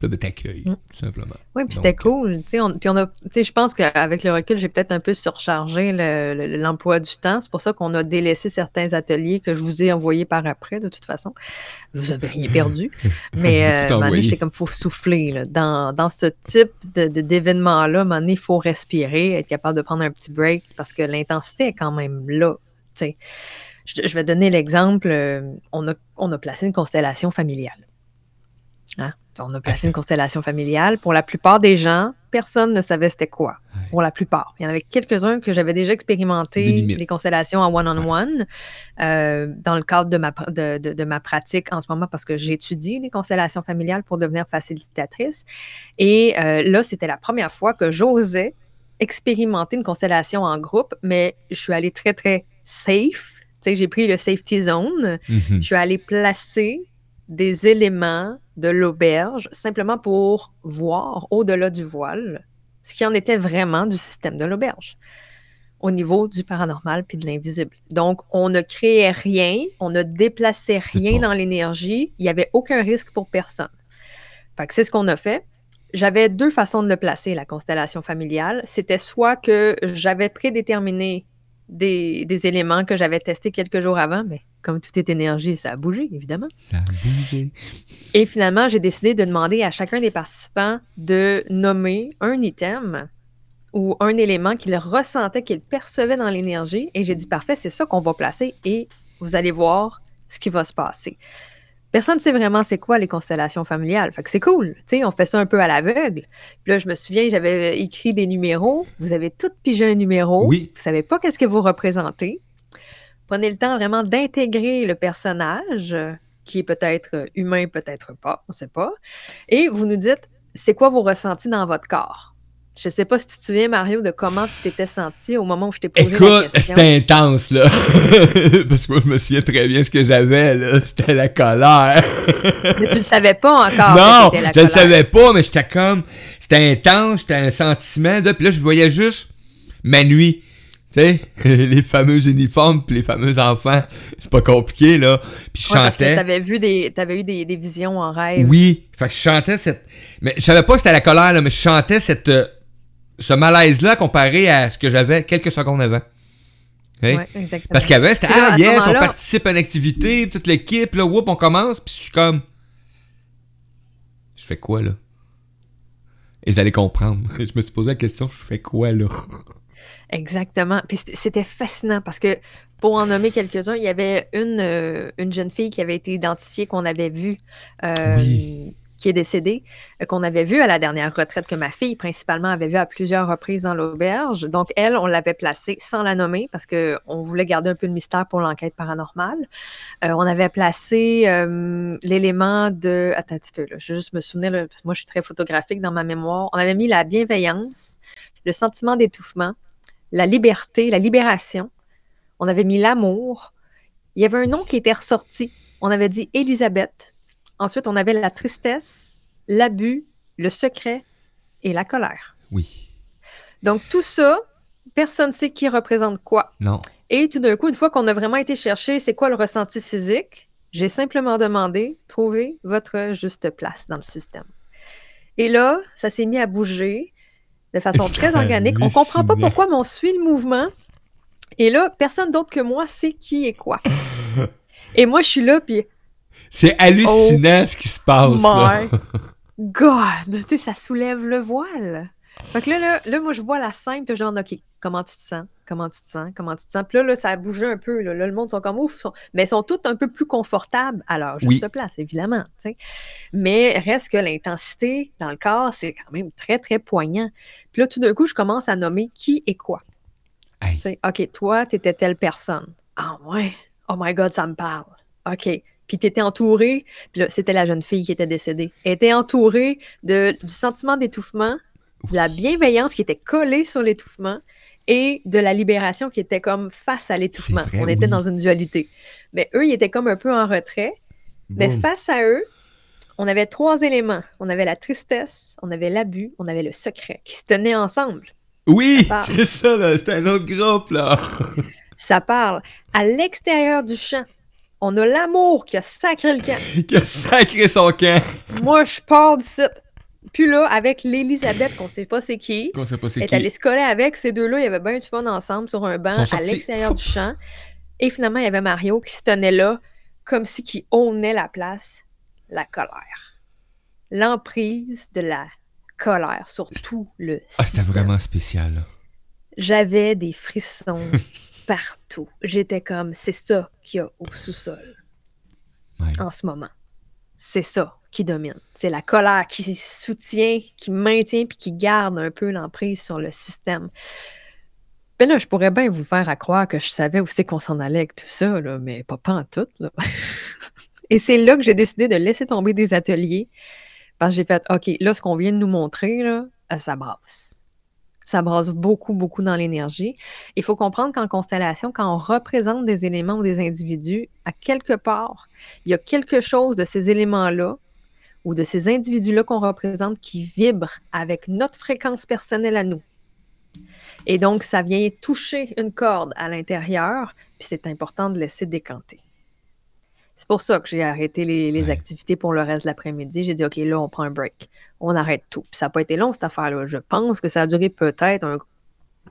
Là, ben, t'accueilles, Mm. tout simplement. Oui, puis c'était Donc, cool. on- Puis on a, tu sais, je pense qu'avec le recul, j'ai peut-être un peu surchargé le- le- l'emploi du temps. C'est pour ça qu'on a délaissé certains ateliers que je vous ai envoyés par après, de toute façon. Vous avez rien perdu. Mais euh, j'étais comme, faut souffler. là. Dans, dans ce type de- de- d'événement-là, donné, il faut respirer, être capable de prendre un petit break parce que l'intensité est quand même là. Je, je vais donner l'exemple. euh, on, a, on a placé une constellation familiale. Hein? On a placé une constellation familiale. Pour la plupart des gens, personne ne savait c'était quoi. Ouais. Pour la plupart. Il y en avait quelques-uns que j'avais déjà expérimenté les constellations en one-on-one euh, dans le cadre de ma, de, de- de ma pratique en ce moment parce que j'étudie les constellations familiales pour devenir facilitatrice. Et euh, là, c'était la première fois que j'osais expérimenter une constellation en groupe, mais je suis allée très, très safe. J'ai pris le safety zone. mhm. Je suis allée placer des éléments de l'auberge simplement pour voir au-delà du voile ce qui en était vraiment du système de l'auberge au niveau du paranormal puis de l'invisible. Donc, on ne créait rien, on ne déplaçait rien dans l'énergie, il n'y avait aucun risque pour personne. Fait que c'est ce qu'on a fait. J'avais deux façons de le placer, la constellation familiale. C'était soit que j'avais prédéterminé des, des éléments que j'avais testés quelques jours avant, mais comme tout est énergie, ça a bougé, évidemment. Ça a bougé. Et finalement, j'ai décidé de demander à chacun des participants de nommer un item ou un élément qu'il ressentait, qu'il percevait dans l'énergie. Et j'ai dit, parfait, c'est ça qu'on va placer et vous allez voir ce qui va se passer. Personne ne sait vraiment c'est quoi les constellations familiales. Fait que c'est cool. Tu sais, on fait ça un peu à l'aveugle. Puis là, je me souviens, j'avais écrit des numéros. Vous avez tous pigé un numéro. Oui. Vous savez pas qu'est-ce que vous représentez. Prenez le temps vraiment d'intégrer le personnage, euh, qui est peut-être euh, humain, peut-être pas, on ne sait pas. Et vous nous dites, c'est quoi vos ressentis dans votre corps? Je ne sais pas si tu te souviens, Mario, de comment tu t'étais senti au moment où je t'ai posé la Écoute, question. c'était intense, là. Parce que moi, je me souviens très bien ce que j'avais, là. C'était la colère. Mais tu ne savais pas encore. non, que c'était la je le colère. savais pas, mais j'étais comme... C'était intense, c'était un sentiment, de... Puis là, je voyais juste ma nuit. Tu sais, les fameux uniformes puis les fameux enfants. C'est pas compliqué, là. Puis je Ouais, parce que chantais. t'avais vu des, t'avais eu des, des visions en rêve. Oui, fait que je chantais cette. Mais je savais pas que c'était la colère, là, mais je chantais cette, euh, ce malaise-là comparé à ce que j'avais quelques secondes avant. Hein? Ouais, exactement. Parce qu'avant, c'était Ah, yes, on participe à une activité, toute l'équipe, là, whoop, on commence, puis je suis comme. Je fais quoi, là? Et vous allez comprendre. Je me suis posé la question, je fais quoi, là? Exactement. Puis c'était- fascinant parce que pour en nommer quelques-uns, il y avait une, euh, une jeune fille qui avait été identifiée, qu'on avait vue, euh, Oui. qui est décédée, euh, qu'on avait vue à la dernière retraite, que ma fille principalement avait vue à plusieurs reprises dans l'auberge. Donc elle, on l'avait placée sans la nommer parce qu'on voulait garder un peu de mystère pour l'enquête paranormale. Euh, on avait placé l'élément de... Attends un petit peu, là, je vais juste me souvenir, là, parce que moi je suis très photographique dans ma mémoire. On avait mis la bienveillance, le sentiment d'étouffement, la liberté, la libération. On avait mis l'amour. Il y avait un nom qui était ressorti. On avait dit Élisabeth. Ensuite, on avait la tristesse, l'abus, le secret et la colère. Oui. Donc, tout ça, personne ne sait qui représente quoi. Non. Et tout d'un coup, une fois qu'on a vraiment été chercher c'est quoi le ressenti physique, j'ai simplement demandé trouvez votre juste place dans le système. Et là, ça s'est mis à bouger de façon très organique. On comprend pas pourquoi, mais on suit le mouvement. Et là, personne d'autre que moi sait qui est quoi. Et moi, je suis là, puis C'est hallucinant ce qui se passe, là. Oh my God! Tu sais, ça soulève le voile. Fait que là, là, là, moi, je vois la scène, puis genre, OK, comment tu te sens? Comment tu te sens? Comment tu te sens? Puis là, là ça a bougé un peu. Là, Là, le monde sont comme ouf, sont- mais ils sont tous un peu plus confortables à leur juste Oui. place, évidemment. Mais reste que l'intensité dans le corps, c'est quand même très, très poignant. Puis là, tout d'un coup, je commence à nommer qui et quoi. Hey. OK, toi, tu étais telle personne. Ah ouais. Oh my God, ça me parle. OK. Puis tu étais entouré, puis là, c'était la jeune fille qui était décédée. Elle était entourée de, du sentiment d'étouffement, de la bienveillance qui était collée sur l'étouffement et de la libération qui était comme face à l'étouffement. On était dans une dualité. Mais eux, ils étaient comme un peu en retrait. Mais face à eux, on avait trois éléments. On avait la tristesse, on avait l'abus, on avait le secret qui se tenaient ensemble. Oui, c'est ça. C'était un autre groupe, là. Ça parle. À l'extérieur du champ, on a l'amour qui a sacré le camp. qui a sacré son camp. Moi, je pars d'ici. Puis là, avec l'Élisabeth, qu'on sait pas c'est qui, Qu'on sait pas c'est elle est allée se coller avec. Ces deux-là, il y avait bien du fun ensemble sur un banc sont à sortis. l'extérieur du champ. Et finalement, il y avait Mario qui se tenait là, comme si qui ownait la place, la colère. L'emprise de la colère sur tout le Ah, c'était système. vraiment spécial. là. J'avais des frissons partout. J'étais comme, c'est ça qu'il y a au sous-sol Ouais. en ce moment. C'est ça qui domine. C'est la colère qui soutient, qui maintient puis qui garde un peu l'emprise sur le système. Ben là, je pourrais bien vous faire à croire que je savais où c'est qu'on s'en allait avec tout ça, là, mais pas, pas en tout. Et c'est là que j'ai décidé de laisser tomber des ateliers parce que j'ai fait, OK, là, ce qu'on vient de nous montrer, là, euh, ça brasse. Ça brasse beaucoup, beaucoup dans l'énergie. Il faut comprendre qu'en constellation, quand on représente des éléments ou des individus, à quelque part, il y a quelque chose de ces éléments-là ou de ces individus-là qu'on représente qui vibre avec notre fréquence personnelle à nous. Et donc, ça vient toucher une corde à l'intérieur, puis c'est important de laisser décanter. C'est pour ça que j'ai arrêté les, les Ouais. activités pour le reste de l'après-midi. J'ai dit, OK, là, on prend un break. On arrête tout. Puis ça n'a pas été long, cette affaire-là. Je pense que ça a duré peut-être un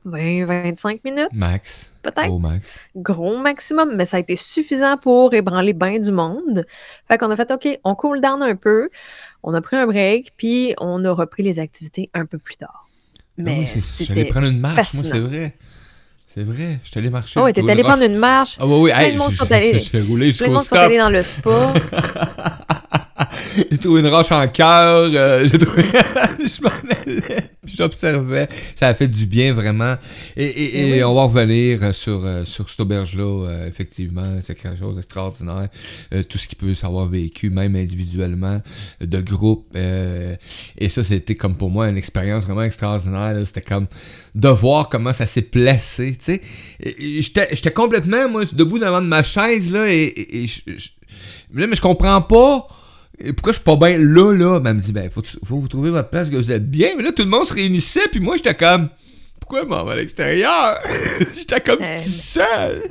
20-25 minutes, Max. peut-être Oh, Max. gros maximum, mais ça a été suffisant pour ébranler bien du monde. Fait qu'on a fait, OK, on cool down un peu, on a pris un break, puis on a repris les activités un peu plus tard. Ah Mais oui, j'allais prendre une marche, fascinant. moi, c'est vrai. C'est vrai. Je suis allé marcher. Oh, t'es allé prendre une marche, Ah, oui, oui. Plein Hey, J'ai roulé plein de jusqu'au monde sont allés dans le spa. J'ai trouvé une roche en cœur. euh, j'ai trouvé... je m'en allais. J'observais. Ça a fait du bien, vraiment. Et, et- et Oui. on va revenir euh, sur, euh, sur cette auberge-là. euh, effectivement, c'est quelque chose d'extraordinaire. Euh, tout ce qu'il peut savoir vécu, même individuellement, de groupe. euh, et ça, c'était comme pour moi une expérience vraiment extraordinaire. C'était comme de voir comment ça s'est placé. Tu sais, j'étais j'étais complètement, moi, debout devant de ma chaise, là, et, et- et je- je- là, mais je comprends pas. Et pourquoi je suis pas bien là, là? Ben, elle me dit, ben, faut, faut vous trouver votre place, que vous êtes bien. Mais là, tout le monde se réunissait, puis moi, j'étais comme, pourquoi m'en vais à l'extérieur? j'étais comme Euh, tout seul.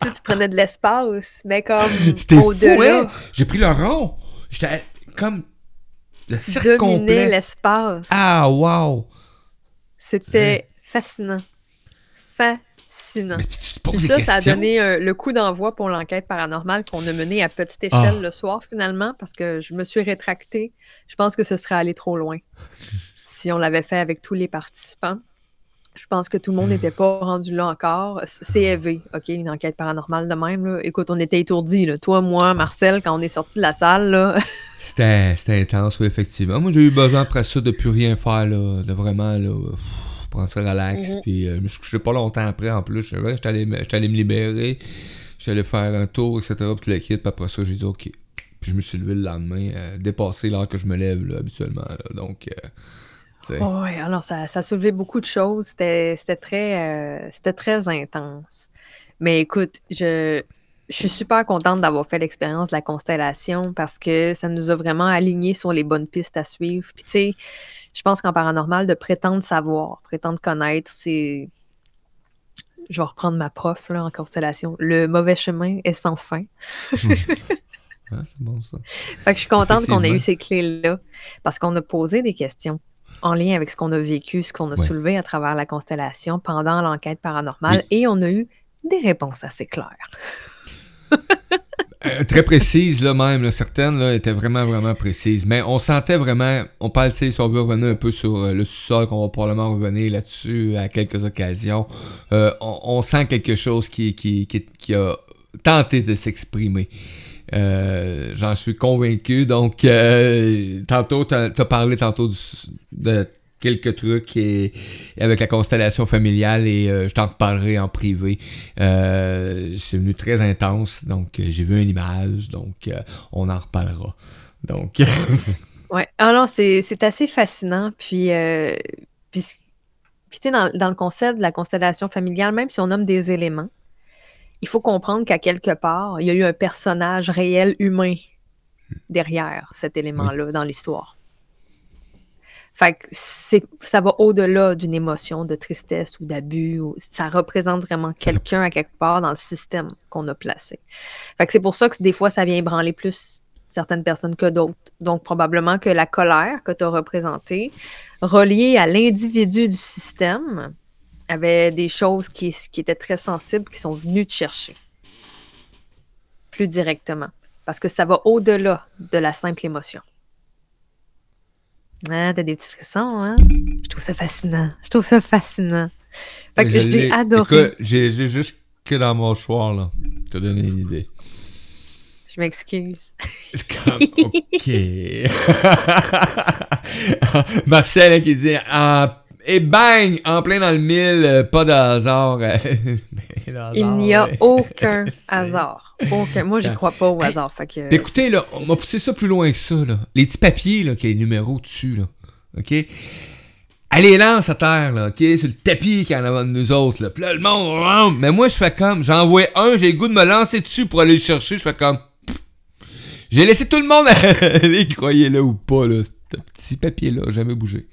tu, sais, tu prenais de l'espace, mais comme C'était fou, hein? J'ai pris le rond. J'étais comme le cercle complet. l'espace. Ah, wow! C'était fascinant. Fascinant. Mais tu te Puis poses des ça, ça a donné euh, le coup d'envoi pour l'enquête paranormale qu'on a menée à petite échelle Ah. le soir finalement parce que je me suis rétractée. Je pense que ce serait allé trop loin si on l'avait fait avec tous les participants. Je pense que tout le monde n'était pas rendu là encore. C'est élevé, OK, une enquête paranormale de même. là. Écoute, on était étourdis. là. Toi, moi, Marcel, quand on est sorti de la salle, C'était c'était intense, oui, effectivement. Moi, j'ai eu besoin après ça de plus rien faire, là, de vraiment, là, pff, ça relax. Mhm. Puis, euh, je me suis couché pas longtemps après, en plus. J'étais allé, allé me libérer. J'étais allé faire un tour, etc. Puis tout le kit. Puis après ça, j'ai dit, OK. Puis je me suis levé le lendemain, euh, dépassé l'heure que je me lève, là, habituellement. là. Donc, euh. Oui, alors ça, ça a soulevé beaucoup de choses. C'était c'était très, euh, c'était très intense. Mais écoute, je, je suis super contente d'avoir fait l'expérience de la constellation parce que ça nous a vraiment alignés sur les bonnes pistes à suivre. Puis tu sais, je pense qu'en paranormal, de prétendre savoir, prétendre connaître, c'est... Je vais reprendre ma prof là, en constellation. Le mauvais chemin est sans fin. Ah, c'est bon, ça. Fait que je suis contente qu'on ait eu ces clés-là parce qu'on a posé des questions en lien avec ce qu'on a vécu, ce qu'on a Ouais. soulevé à travers la constellation pendant l'enquête paranormale et on a eu des réponses assez claires. Euh, très précises, là, même. là, certaines là, étaient vraiment, vraiment précises. Mais on sentait vraiment. On parle, tu sais, si on veut revenir un peu sur euh, le sous-sol, qu'on va probablement revenir là-dessus à quelques occasions. euh, on, sent quelque chose qui, qui, qui, qui a tenté de s'exprimer. Euh, J'en suis convaincu. Donc, tantôt, t'as as parlé tantôt du- de quelques trucs et, et avec la constellation familiale et euh, je t'en reparlerai en privé. Euh, c'est venu très intense, donc euh, j'ai vu une image, donc on en reparlera. Donc, Ouais. Alors, c'est c'est assez fascinant. Puis, puis, puis, tu sais, dans, dans le concept de la constellation familiale, même si on nomme des éléments, il faut comprendre qu'à quelque part, il y a eu un personnage réel humain derrière cet élément-là dans l'histoire. Fait que ça va au-delà d'une émotion de tristesse ou d'abus. Ça représente vraiment quelqu'un à quelque part dans le système qu'on a placé. Fait c'est pour ça que des fois, ça vient ébranler plus certaines personnes que d'autres. Donc, probablement que la colère que tu as représentée, reliée à l'individu du système, avait des choses qui, qui étaient très sensibles qui sont venues te chercher plus directement. Parce que ça va au-delà de la simple émotion. Ah, t'as des petits frissons, hein? Je trouve ça fascinant. Je trouve ça fascinant. Fait que je, l'ai l'ai- adoré. J'ai j'ai juste que mon choix, là. Te donner une idée. Je m'excuse. C'est comme, OK. Marcel qui dit, ah, et bang, en plein dans le mille, euh, pas de hasard. Il n'y a aucun hasard. Aucun. Moi, j'y crois pas au hasard. Fait que, Mais Écoutez, là, on m'a poussé ça plus loin que ça, là. Les petits papiers, là, qui a les numéros dessus, là. OK? Allez, lance à terre, là, OK? Sur le tapis qu'il y en avant de nous autres, là. Puis là, le monde, mais moi, je fais comme, j'en vois un, j'ai le goût de me lancer dessus pour aller le chercher, je fais comme, j'ai laissé tout le monde aller, croyez-le ou pas, là. Ce petit papier-là, jamais bougé.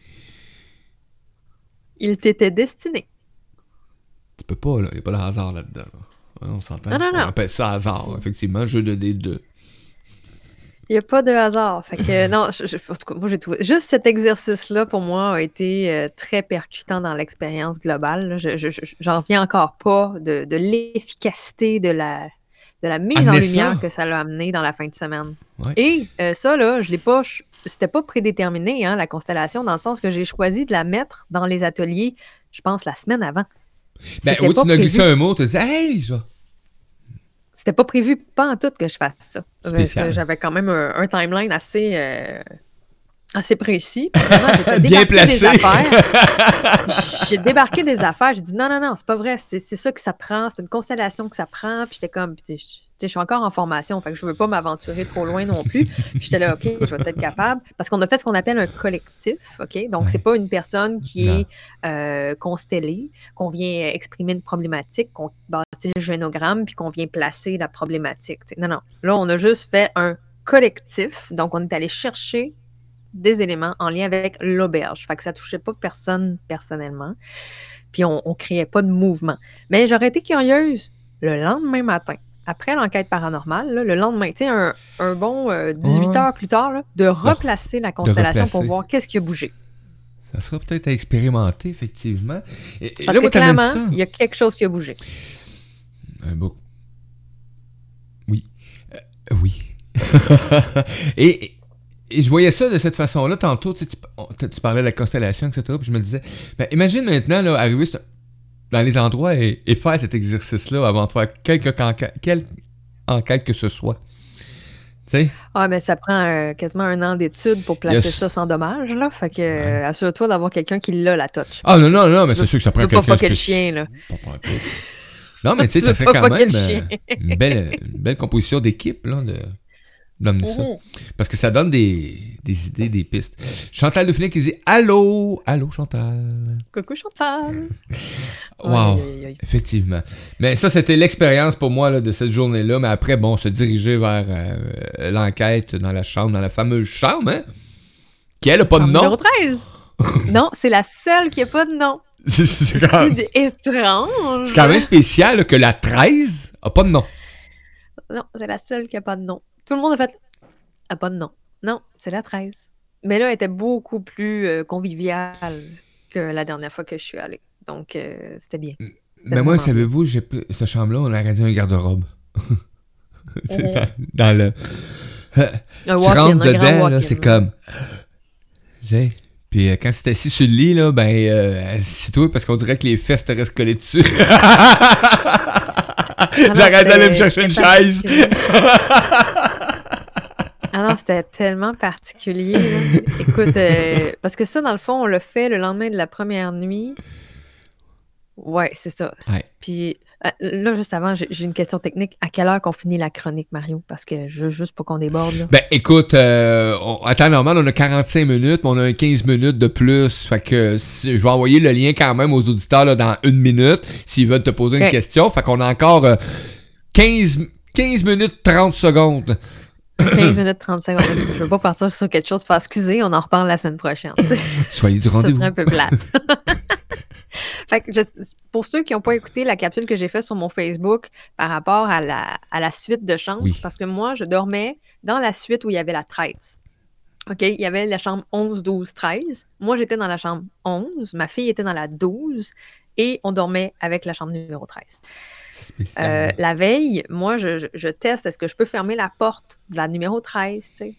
Il t'était destiné. Tu peux pas, là. Y a pas de hasard là-dedans, là. On s'entend. Non, non, On non. appelle ça hasard, effectivement. Jeu de dés 2. Il n'y a pas de hasard. Fait que, non, je- je- en tout cas, moi, j'ai trouvé. Juste cet exercice-là, pour moi, a été euh, très percutant dans l'expérience globale. là. Je- J'en reviens encore pas de, de l'efficacité de la, de la mise en lumière ça. que ça l'a amené dans la fin de semaine. Ouais. Et euh, ça, là, je l'ai pas. C'était pas prédéterminé, hein, la constellation, dans le sens que j'ai choisi de la mettre dans les ateliers, je pense, la semaine avant. Ben, pas tu n'as glissé un mot, tu as dit, hey, je C'était pas prévu, pas en tout, que je fasse ça. Parce que Spécial. J'avais quand même un, un timeline assez, euh, assez précis. Vraiment, Bien placé. J'ai débarqué des affaires. J'ai dit non, non, non, c'est pas vrai. C'est ça que ça prend. C'est une constellation que ça prend. Puis j'étais comme, je- suis encore en formation. Fait que je veux pas m'aventurer trop loin non plus. Puis j'étais là, OK, je vais être capable. Parce qu'on a fait ce qu'on appelle un collectif. OK? Donc, Ouais. c'est pas une personne qui Non. est euh, constellée, qu'on vient exprimer une problématique, qu'on bâtit le génogramme, puis qu'on vient placer la problématique. Non, non. Là, on a juste fait un collectif. Donc, on est allé chercher des éléments en lien avec l'auberge. Fait que ça touchait pas personne personnellement. Puis on, on créait pas de mouvement. Mais j'aurais été curieuse le lendemain matin, après l'enquête paranormale, là, le lendemain, tu sais, un, un bon euh, 18 Ouais. heures plus tard, là, de replacer la constellation pour voir qu'est-ce qui a bougé. Ça sera peut-être à expérimenter, effectivement. Et, et Parce là, que clairement, il y a quelque chose qui a bougé. Oui. Euh, oui. et, et je voyais ça de cette façon-là. Tantôt, tu, sais, tu, on- tu- tu parlais de la constellation, etc. Puis je me disais, ben, imagine maintenant, là, arriver dans les endroits et, et faire cet exercice-là avant de faire quelque, enquête- quelle enquête que ce soit. Tu sais? Ah, mais ça prend euh, quasiment un an d'études pour placer ça sans dommage, là. Fait que euh, assure-toi d'avoir quelqu'un qui l'a, la touch. Ah non, non, non, mais c'est sûr que ça prend pas quelqu'un le spéci- chien, là. Pas. Non, mais tu sais, ça pas quand même euh, une, belle, une belle composition d'équipe, là, de d'amener ça. Mhm. Parce que ça donne des, des idées, des pistes. Chantal Dauphiné qui dit Allô, allô Chantal? Coucou Chantal. Wow. Effectivement. Mais ça, c'était l'expérience pour moi là, de cette journée-là. Mais après, bon, se diriger vers euh, l'enquête dans la chambre, dans la fameuse chambre, hein, qui elle a pas de nom? Numéro 13. non, c'est la seule qui n'a pas de nom. C'est quand, étrange. c'est quand même spécial là, que la 13 a pas de nom. Non, c'est la seule qui n'a pas de nom. Tout le monde a fait a pas de nom. Non, c'est la 13. Mais là, elle était beaucoup plus euh, conviviale que la dernière fois que je suis allée. Donc, euh, c'était bien. Mais moi, savez-vous, cette chambre-là, on aurait dit un garde-robe. C'est Mhm. dans, dans le. Tu rentres dedans, là, c'est comme. Tu sais, Puis euh, quand c'est assis sur le lit, là, ben, euh, assis-toi parce qu'on dirait que les fesses te restent collées dessus. Ah J'arrête d'aller me chercher une chaise. Ah c'était tellement particulier. là. Écoute, euh, parce que ça, dans le fond, on l'a fait le lendemain de la première nuit. Ouais, c'est ça. Ouais. Puis euh, là, juste avant, j'ai une question technique. À quelle heure qu'on finit la chronique, Mario? Parce que je juste pas qu'on déborde. Là. Ben écoute, euh, on- à temps normal, on a 45 minutes, mais on a un 15 minutes de plus. Fait que si- je vais envoyer le lien quand même aux auditeurs là, dans une minute s'ils veulent te poser une question. Fait qu'on a encore euh, 15, 15 minutes 30 secondes. 15 minutes, 30 secondes. Je veux pas partir sur quelque chose. Faut excuser, on en reparle la semaine prochaine. Soyez du Ça rendez-vous. serait un peu plate. Fait que je- pour ceux qui n'ont pas écouté la capsule que j'ai faite sur mon Facebook par rapport à la, à la suite de chambres, Oui. parce que moi, je dormais dans la suite où il y avait la 13. OK, il y avait la chambre 11, 12, 13. Moi, j'étais dans la chambre 11. Ma fille était dans la 12. Et on dormait avec la chambre numéro 13. Euh, la veille, moi, je, je- je teste, est-ce que je peux fermer la porte de la numéro 13, tu sais?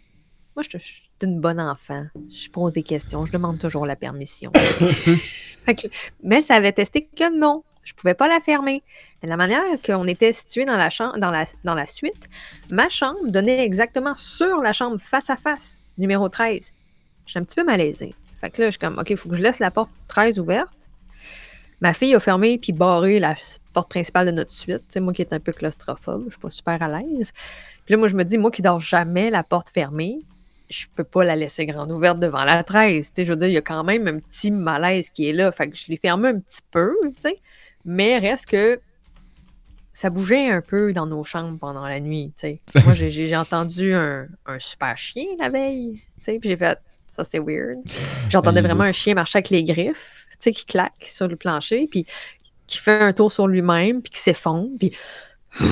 Moi, je, je suis une bonne enfant. Je pose des questions, je demande toujours la permission. Mais ça avait testé que non, je pouvais pas la fermer. Mais la manière qu'on était situé dans la, chambre, dans, la, dans la suite, ma chambre donnait exactement sur la chambre face à face, numéro 13. Je suis un petit peu malaisée. Fait que là, je suis comme, OK, il faut que je laisse la porte 13 ouverte. Ma fille a fermé puis barré la porte principale de notre suite. Moi qui est un peu claustrophobe, je suis pas super à l'aise. Puis là, moi, je me dis, moi qui dors jamais la porte fermée, je peux pas la laisser grande ouverte devant la 13. Tu sais, je veux dire, il y a quand même un petit malaise qui est là. Fait que je l'ai fermé un petit peu. Mais reste que ça bougeait un peu dans nos chambres pendant la nuit. Moi, j'ai- entendu un, un super chien la veille, tu puis j'ai fait, ça c'est weird. J'entendais vraiment un chien marcher avec les griffes, sais, qui claque sur le plancher, puis qui fait un tour sur lui-même, puis qui s'effondre, puis...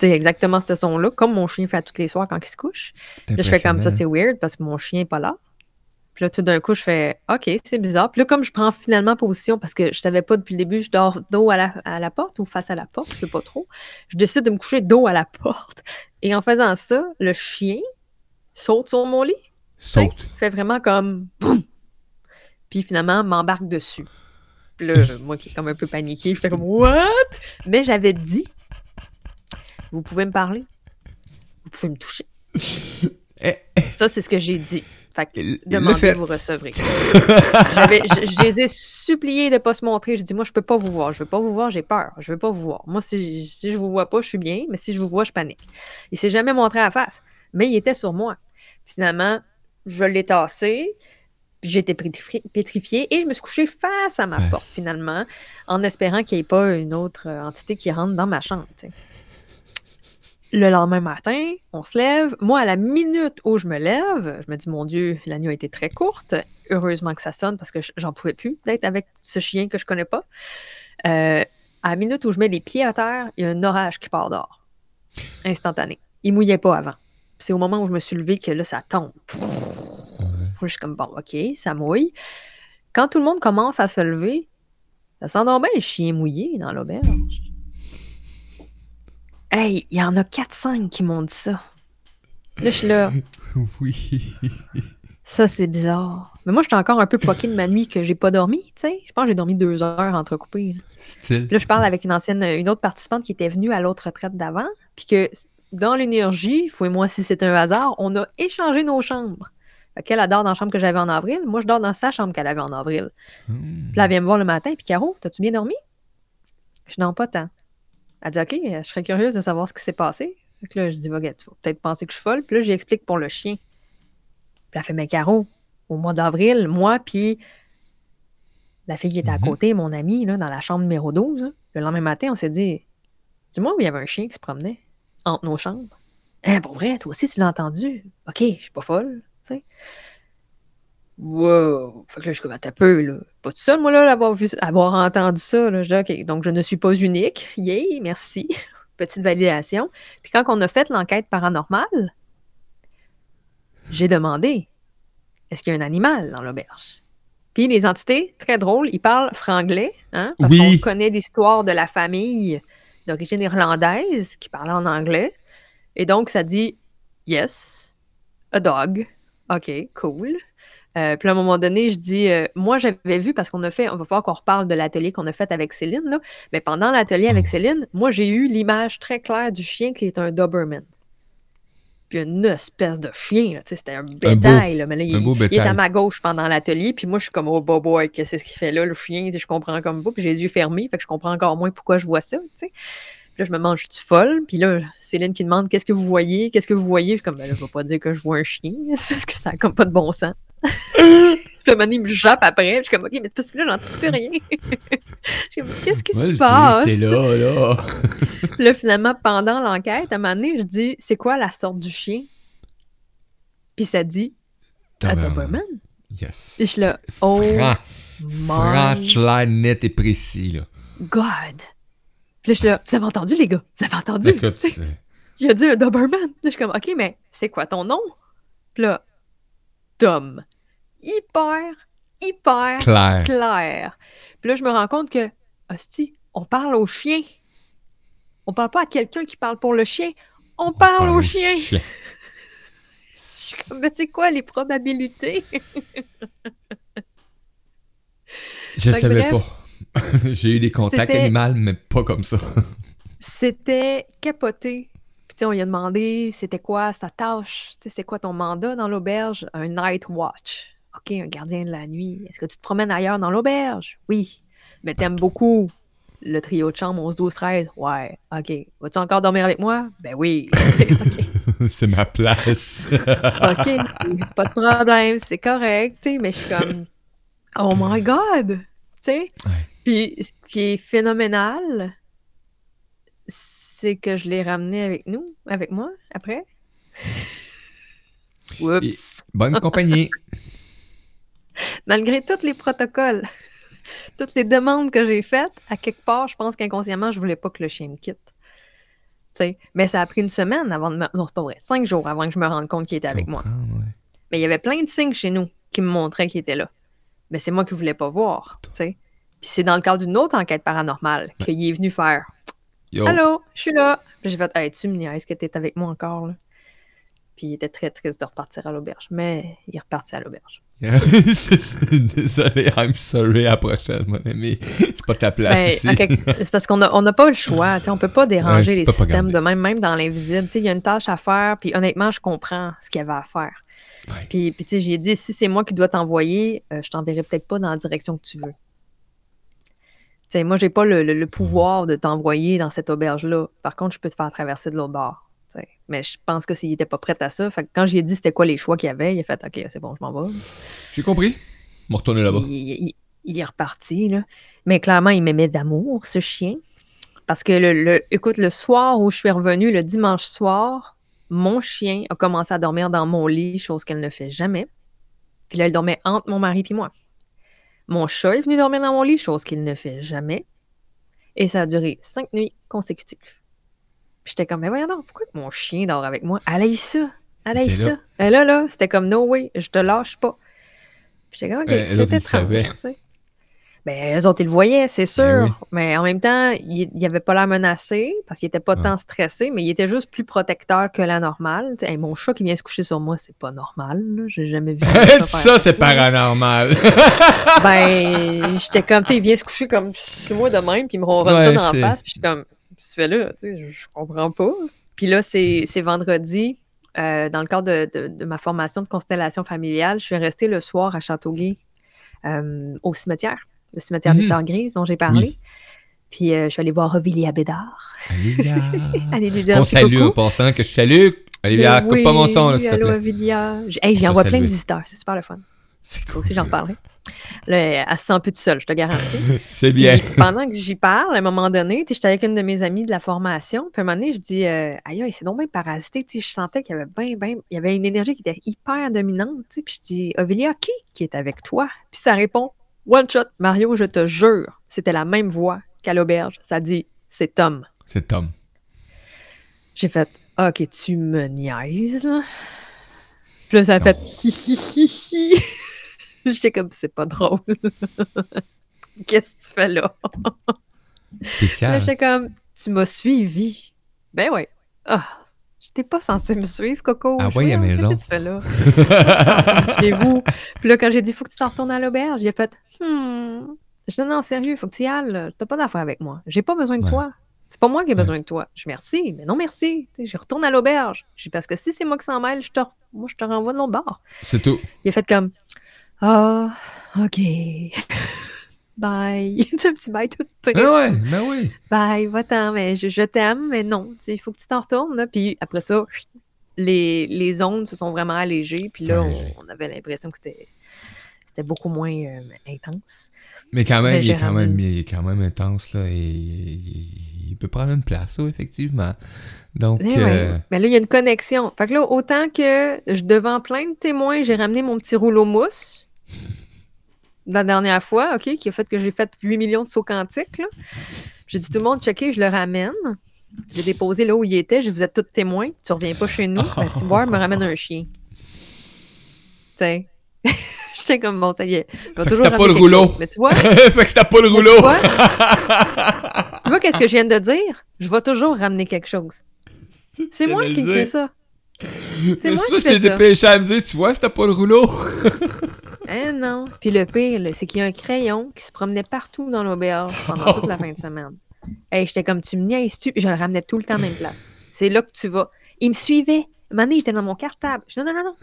C'est exactement ce son-là, comme mon chien fait à toutes les soirs quand il se couche. Là, je fais comme ça, c'est weird parce que mon chien n'est pas là. Puis là, tout d'un coup, je fais OK, c'est bizarre. Puis là, comme je prends finalement position parce que je savais pas depuis le début, je dors dos à la, à la porte ou face à la porte, je sais pas trop. Je décide de me coucher dos à la porte. Et en faisant ça, le chien saute sur mon lit, Saute. fait vraiment comme boum. Puis finalement, m'embarque dessus. Là, moi qui est comme un peu paniqué, je fais comme What? Mais j'avais dit Vous pouvez me parler. Vous pouvez me toucher. Eh, Ça, c'est ce que j'ai dit. Fait que demandez, vous recevrez. Je, je les ai suppliés de ne pas se montrer. Je dis, moi, je peux pas vous voir. Je veux pas vous voir, j'ai peur. Je veux pas vous voir. Moi, si, si je vous vois pas, je suis bien, mais si je vous vois, je panique. Il s'est jamais montré à la face, mais il était sur moi. Finalement, je l'ai tassé, j'étais pétrifiée, et je me suis couchée face à ma Face. porte, finalement, en espérant qu'il n'y ait pas une autre euh, entité qui rentre dans ma chambre. Le lendemain matin, on se lève. Moi, à la minute où je me lève, je me dis, mon Dieu, la nuit a été très courte. Heureusement que ça sonne parce que j'en pouvais plus d'être avec ce chien que je connais pas. Euh, à la minute où je mets les pieds à terre, il y a un orage qui part dehors. Instantané. Il mouillait pas avant. C'est au moment où je me suis levée que là, ça tombe. Je suis comme, bon, OK, ça mouille. Quand tout le monde commence à se lever, ça sent donc bien le chien mouillé dans l'auberge. Hey, il y en a 4-5 qui m'ont dit ça. Là, je suis là. Oui. Ça, c'est bizarre. Mais moi, j'étais encore un peu poquée de ma nuit que j'ai pas dormi, tu sais. Je pense que j'ai dormi deux heures entrecoupées. là. Style. Puis là, je parle avec une ancienne, une autre participante qui était venue à l'autre retraite d'avant, puis que dans l'énergie, fouille-moi si c'est un hasard, on a échangé nos chambres. Fait qu'elle elle dort dans la chambre que j'avais en avril, moi je dors dans sa chambre qu'elle avait en avril. Hmm. Puis là, elle vient me voir le matin, puis Caro, t'as-tu bien dormi? Je non, pas tant. Elle dit, OK, je serais curieuse de savoir ce qui s'est passé. Fait que là, je dis, gars, tu vas peut-être penser que je suis folle. Puis là, j'explique pour le chien. Puis elle fait, mais Caro, au mois d'avril, moi, puis la fille qui était à Mhm. côté, mon amie, là, dans la chambre numéro 12, là, le lendemain matin, on s'est dit, dis-moi où il y avait un chien qui se promenait entre nos chambres. Hein, pour vrai, toi aussi, tu l'as entendu? OK, je suis pas folle, tu sais. Wow! Fait que là, je suis comme, un peu, là. Pas tout seul, moi, là, d'avoir vu, avoir entendu ça, là. Je dis, OK, donc je ne suis pas unique. Yay, merci. Petite validation. Puis quand on a fait l'enquête paranormale, j'ai demandé, est-ce qu'il y a un animal dans l'auberge? Puis les entités, très drôles, ils parlent franglais, hein, parce Oui. qu'on connaît l'histoire de la famille d'origine irlandaise qui parlait en anglais. Et donc, ça dit Yes, a dog. OK, cool. Euh, puis à un moment donné, je dis euh, Moi, j'avais vu, parce qu'on a fait, on va falloir qu'on reparle de l'atelier qu'on a fait avec Céline, là, mais pendant l'atelier avec Céline, moi, j'ai eu l'image très claire du chien qui est un Doberman. Puis une espèce de chien, là, tu sais, c'était un bétail, là, mais là, il, beau il est à ma gauche pendant l'atelier, puis moi, je suis comme, oh, boy, boy, qu'est-ce qu'il fait là, le chien, je comprends comme pas, puis j'ai les yeux fermés, fait que je comprends encore moins pourquoi je vois ça, tu sais. Là, je me je suis folle, puis là, Céline qui demande, qu'est-ce que vous voyez, qu'est-ce que vous voyez, je suis comme, ben là, je vais pas dire que je vois un chien, parce que ça a comme pas de bon sens. Puis il me jappe après. Je suis comme, OK, mais parce que là, j'entends plus rien. je suis comme, qu'est-ce qui se passe? T'es là, là. Là, finalement, pendant l'enquête, à un moment donné, je dis, c'est quoi la sorte du chien? Puis ça dit, un Doberman. Yes. Et je suis là, oh Fran- My Franche, clair, net et précis, là. God! Puis là, je suis là, vous avez entendu, les gars? Vous avez entendu? Écoute, Il a dit un Doberman. Là, je suis comme, OK, mais c'est quoi ton nom? Puis là, Tom. Hyper, hyper clair. clair. Puis là, je me rends compte que, hostie, on parle au chien. On parle pas à quelqu'un qui parle pour le chien. On parle au chien. Mais c'est quoi les probabilités? Je savais bref, pas. J'ai eu des contacts animaux, mais pas comme ça. C'était capoté. Puis tu sais, on lui a demandé c'était quoi sa tâche, tu sais, c'est quoi ton mandat dans l'auberge? Un night watch. OK, un gardien de la nuit. Est-ce que tu te promènes ailleurs dans l'auberge? Oui. Mais t'aimes beaucoup le trio de chambre 11, 12, 13? Ouais. OK. Vas-tu encore dormir avec moi? Ben oui. C'est ma place. OK. Pas de problème. C'est correct. Mais je suis comme, oh my God. Tu sais? Ouais. Puis ce qui est phénoménal, c'est que je l'ai ramené avec nous, avec moi, après. Oups. Et- Bonne compagnie. Malgré tous les protocoles, toutes les demandes que j'ai faites, à quelque part, je pense qu'inconsciemment, je voulais pas que le chien me quitte. Tu sais, mais ça a pris une semaine avant de me... Non, c'est pas vrai. Cinq jours avant que je me rende compte qu'il était avec moi. Ouais. Mais il y avait plein de signes chez nous qui me montraient qu'il était là. Mais c'est moi qui voulais pas voir, tu sais. Puis c'est dans le cadre d'une autre enquête paranormale qu'il est venu faire Yo. Allô, je suis là. Puis j'ai fait Hey, tu me niaises que t'es avec moi encore, là. Puis il était très triste de repartir à l'auberge. Mais il est reparti à l'auberge. Désolé, I'm sorry, à la prochaine, mon ami. C'est pas ta place Ben, ici. quelque- C'est parce qu'on n'a on pas le choix. tu on peut pas déranger Ouais, tu les pas systèmes de même, même dans l'invisible. Tu Il y a une tâche à faire. Puis honnêtement, je comprends ce qu'il y avait à faire. Ouais. Puis, puis tu sais, j'ai dit, si c'est moi qui dois t'envoyer, euh, je t'enverrai peut-être pas dans la direction que tu veux. Tu sais, moi, j'ai pas le, le- le pouvoir de t'envoyer dans cette auberge-là. Par contre, je peux te faire traverser de l'autre bord. Mais je pense que s'il était pas prêt à ça, fait que quand j'ai dit c'était quoi les choix qu'il y avait, il a fait OK, c'est bon, je m'en vais. J'ai compris. Retourner là-bas. Il- il est reparti, là. Mais clairement, il m'aimait d'amour, ce chien. Parce que, le, le- écoute, le soir où je suis revenue, le dimanche soir, mon chien a commencé à dormir dans mon lit, chose qu'elle ne fait jamais. Puis là, elle dormait entre mon mari et moi. Mon chat est venu dormir dans mon lit, chose qu'il ne fait jamais. Et ça a duré cinq nuits consécutives. Puis j'étais comme, mais voyons donc, pourquoi mon chien dort avec moi? Aille ça. Elle aille était là. ça. Et là, là, c'était comme, no way, je te lâche pas. Puis j'étais comme, ok, Euh, c'était tu sais. Ben, eux autres, ils le voyaient, c'est sûr. Ben oui. Mais en même temps, il, il avait pas l'air menacé parce qu'il était pas tant stressé, mais il était juste plus protecteur que la normale. Tu sais, hey, mon chat qui vient se coucher sur moi, c'est pas normal. J'ai jamais vu faire ça, c'est paranormal. ben, j'étais comme, tu sais, il vient se coucher comme chez moi de même, puis il me ronronne Ouais, ça dans la face, puis je suis comme, tu fais là? Tu sais, je, comprends pas. Puis là, c'est c'est vendredi, euh, dans le cadre de, de- de ma formation de constellation familiale, je suis restée le soir à Châteauguay, euh, au cimetière, le cimetière des Mhm. Sœurs Grises dont j'ai parlé. Oui. Puis euh, je suis allée voir Ovilia Bédard. Olivia. Allez lui dire On un petit salue en passant que je salue. Olivia, Mais coupe pas mon son, là, s'il te allô, plaît. Ovilia. J- Hey, j'y envoie plein de visiteurs, c'est super le fun. C'est Ça cool. aussi, j'en reparlerai. Là, elle se sent plus toute seule, je te garantis. C'est bien. Puis pendant que j'y parle, à un moment donné, j'étais avec une de mes amies de la formation. Puis à un moment donné, je dis euh, Aïe, aïe, c'est donc bien parasité. Je sentais qu'il y avait bien, bien. Il y avait une énergie qui était hyper dominante. Puis je dis Ovilia, qui qui est avec toi? Puis ça répond One shot, Mario, je te jure. C'était la même voix qu'à l'auberge. Ça dit C'est Tom. C'est Tom. J'ai fait Ok, tu me niaises, là. Puis là, ça a fait hi hi hi hi. J'étais comme C'est pas drôle. Qu'est-ce que tu fais là? Là, Spécial. j'étais comme, tu m'as suivi. Ben oui. Ah, j'étais pas censée me suivre, Coco. Ah ouais, à maison. Qu'est-ce que tu fais là? Chez vous. Puis là, quand j'ai dit, faut que tu t'en retournes à l'auberge, il a fait, hmm. Je dis, non, sérieux, faut que tu y ailles. T'as pas d'affaire avec moi. J'ai pas besoin de Ouais. toi. C'est pas moi qui ai Ouais. besoin de toi. Je dis, merci, mais non, merci. Je retourne à l'auberge. Je dis, parce que si c'est moi qui s'en mêle, je te, moi, je te renvoie de l'autre bord. C'est tout. Il a fait comme Ah, OK. Bye. C'est un petit bye tout. Ah ouais, ben oui. Bye, va-t'en, mais je, je t'aime, mais non, tu il faut que tu t'en retournes. Là. Puis après ça, les, les ondes se sont vraiment allégées. Puis là, on, on avait l'impression que c'était c'était beaucoup moins euh, intense. Mais quand même, Mais il est quand même, ramené- il est quand même intense, là. Et il, il peut prendre une place, oui, effectivement. Donc, Eh euh, ouais. Mais là, il y a une connexion. Fait que là, autant que je devant plein de témoins, j'ai ramené mon petit rouleau mousse la dernière fois, OK, qui a fait que j'ai fait 8 millions de sauts quantiques. J'ai dit tout le monde, checker, je le ramène. Je l'ai déposé là où il était. Je vous êtes tous témoins. Tu reviens pas chez nous. Ben, si boire me ramène un chien. Tu sais. J'étais comme bon, ça y est. Je vais que toujours pas ramener le rouleau. chose. Mais tu vois, fait que c'était pas le rouleau. tu vois, qu'est-ce que je viens de dire? Je vais toujours ramener quelque chose. C'est moi qui fais ça. C'est C'est moi pour qui ça que je fais t'ai ça. dépêché à me dire, tu vois, c'était pas le rouleau. Hein, non. Puis le pire, c'est qu'il y a un crayon qui se promenait partout dans l'auberge pendant toute la fin de semaine. Hey, j'étais comme, tu me niaises-tu? Je le ramenais tout le temps à la même place. C'est là que tu vas. Il me suivait. Donné, il était dans mon cartable. Je dis, non, non, non, non.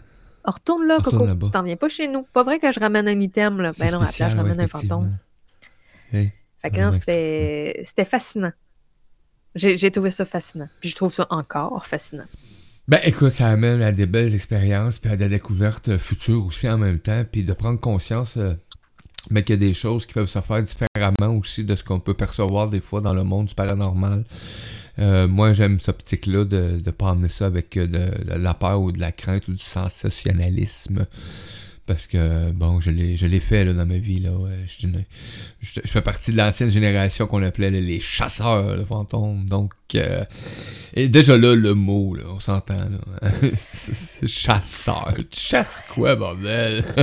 Retourne là, Coco. Tu t'en viens pas chez nous. Pas vrai que je ramène un item, là. Ben non, à la place, spécial, je ramène un fantôme. Hey. Fait que non, c'était c'était fascinant. J'ai trouvé ça fascinant. Puis je trouve ça encore fascinant. Ben écoute, ça amène à des belles expériences, puis à des découvertes euh, futures aussi en même temps, puis de prendre conscience euh, mais qu'il y a des choses qui peuvent se faire différemment aussi de ce qu'on peut percevoir des fois dans le monde du paranormal. Euh, moi, j'aime cette optique-là de ne pas emmener ça avec euh, de, de la peur ou de la crainte ou du sensationnalisme. Parce que, bon, je l'ai, je l'ai fait là, dans ma vie. Là, ouais. je, je- fais partie de l'ancienne génération qu'on appelait les chasseurs de fantômes. Donc, euh, et déjà là, le mot, là, on s'entend. Chasseur. Tu chasses quoi, bordel?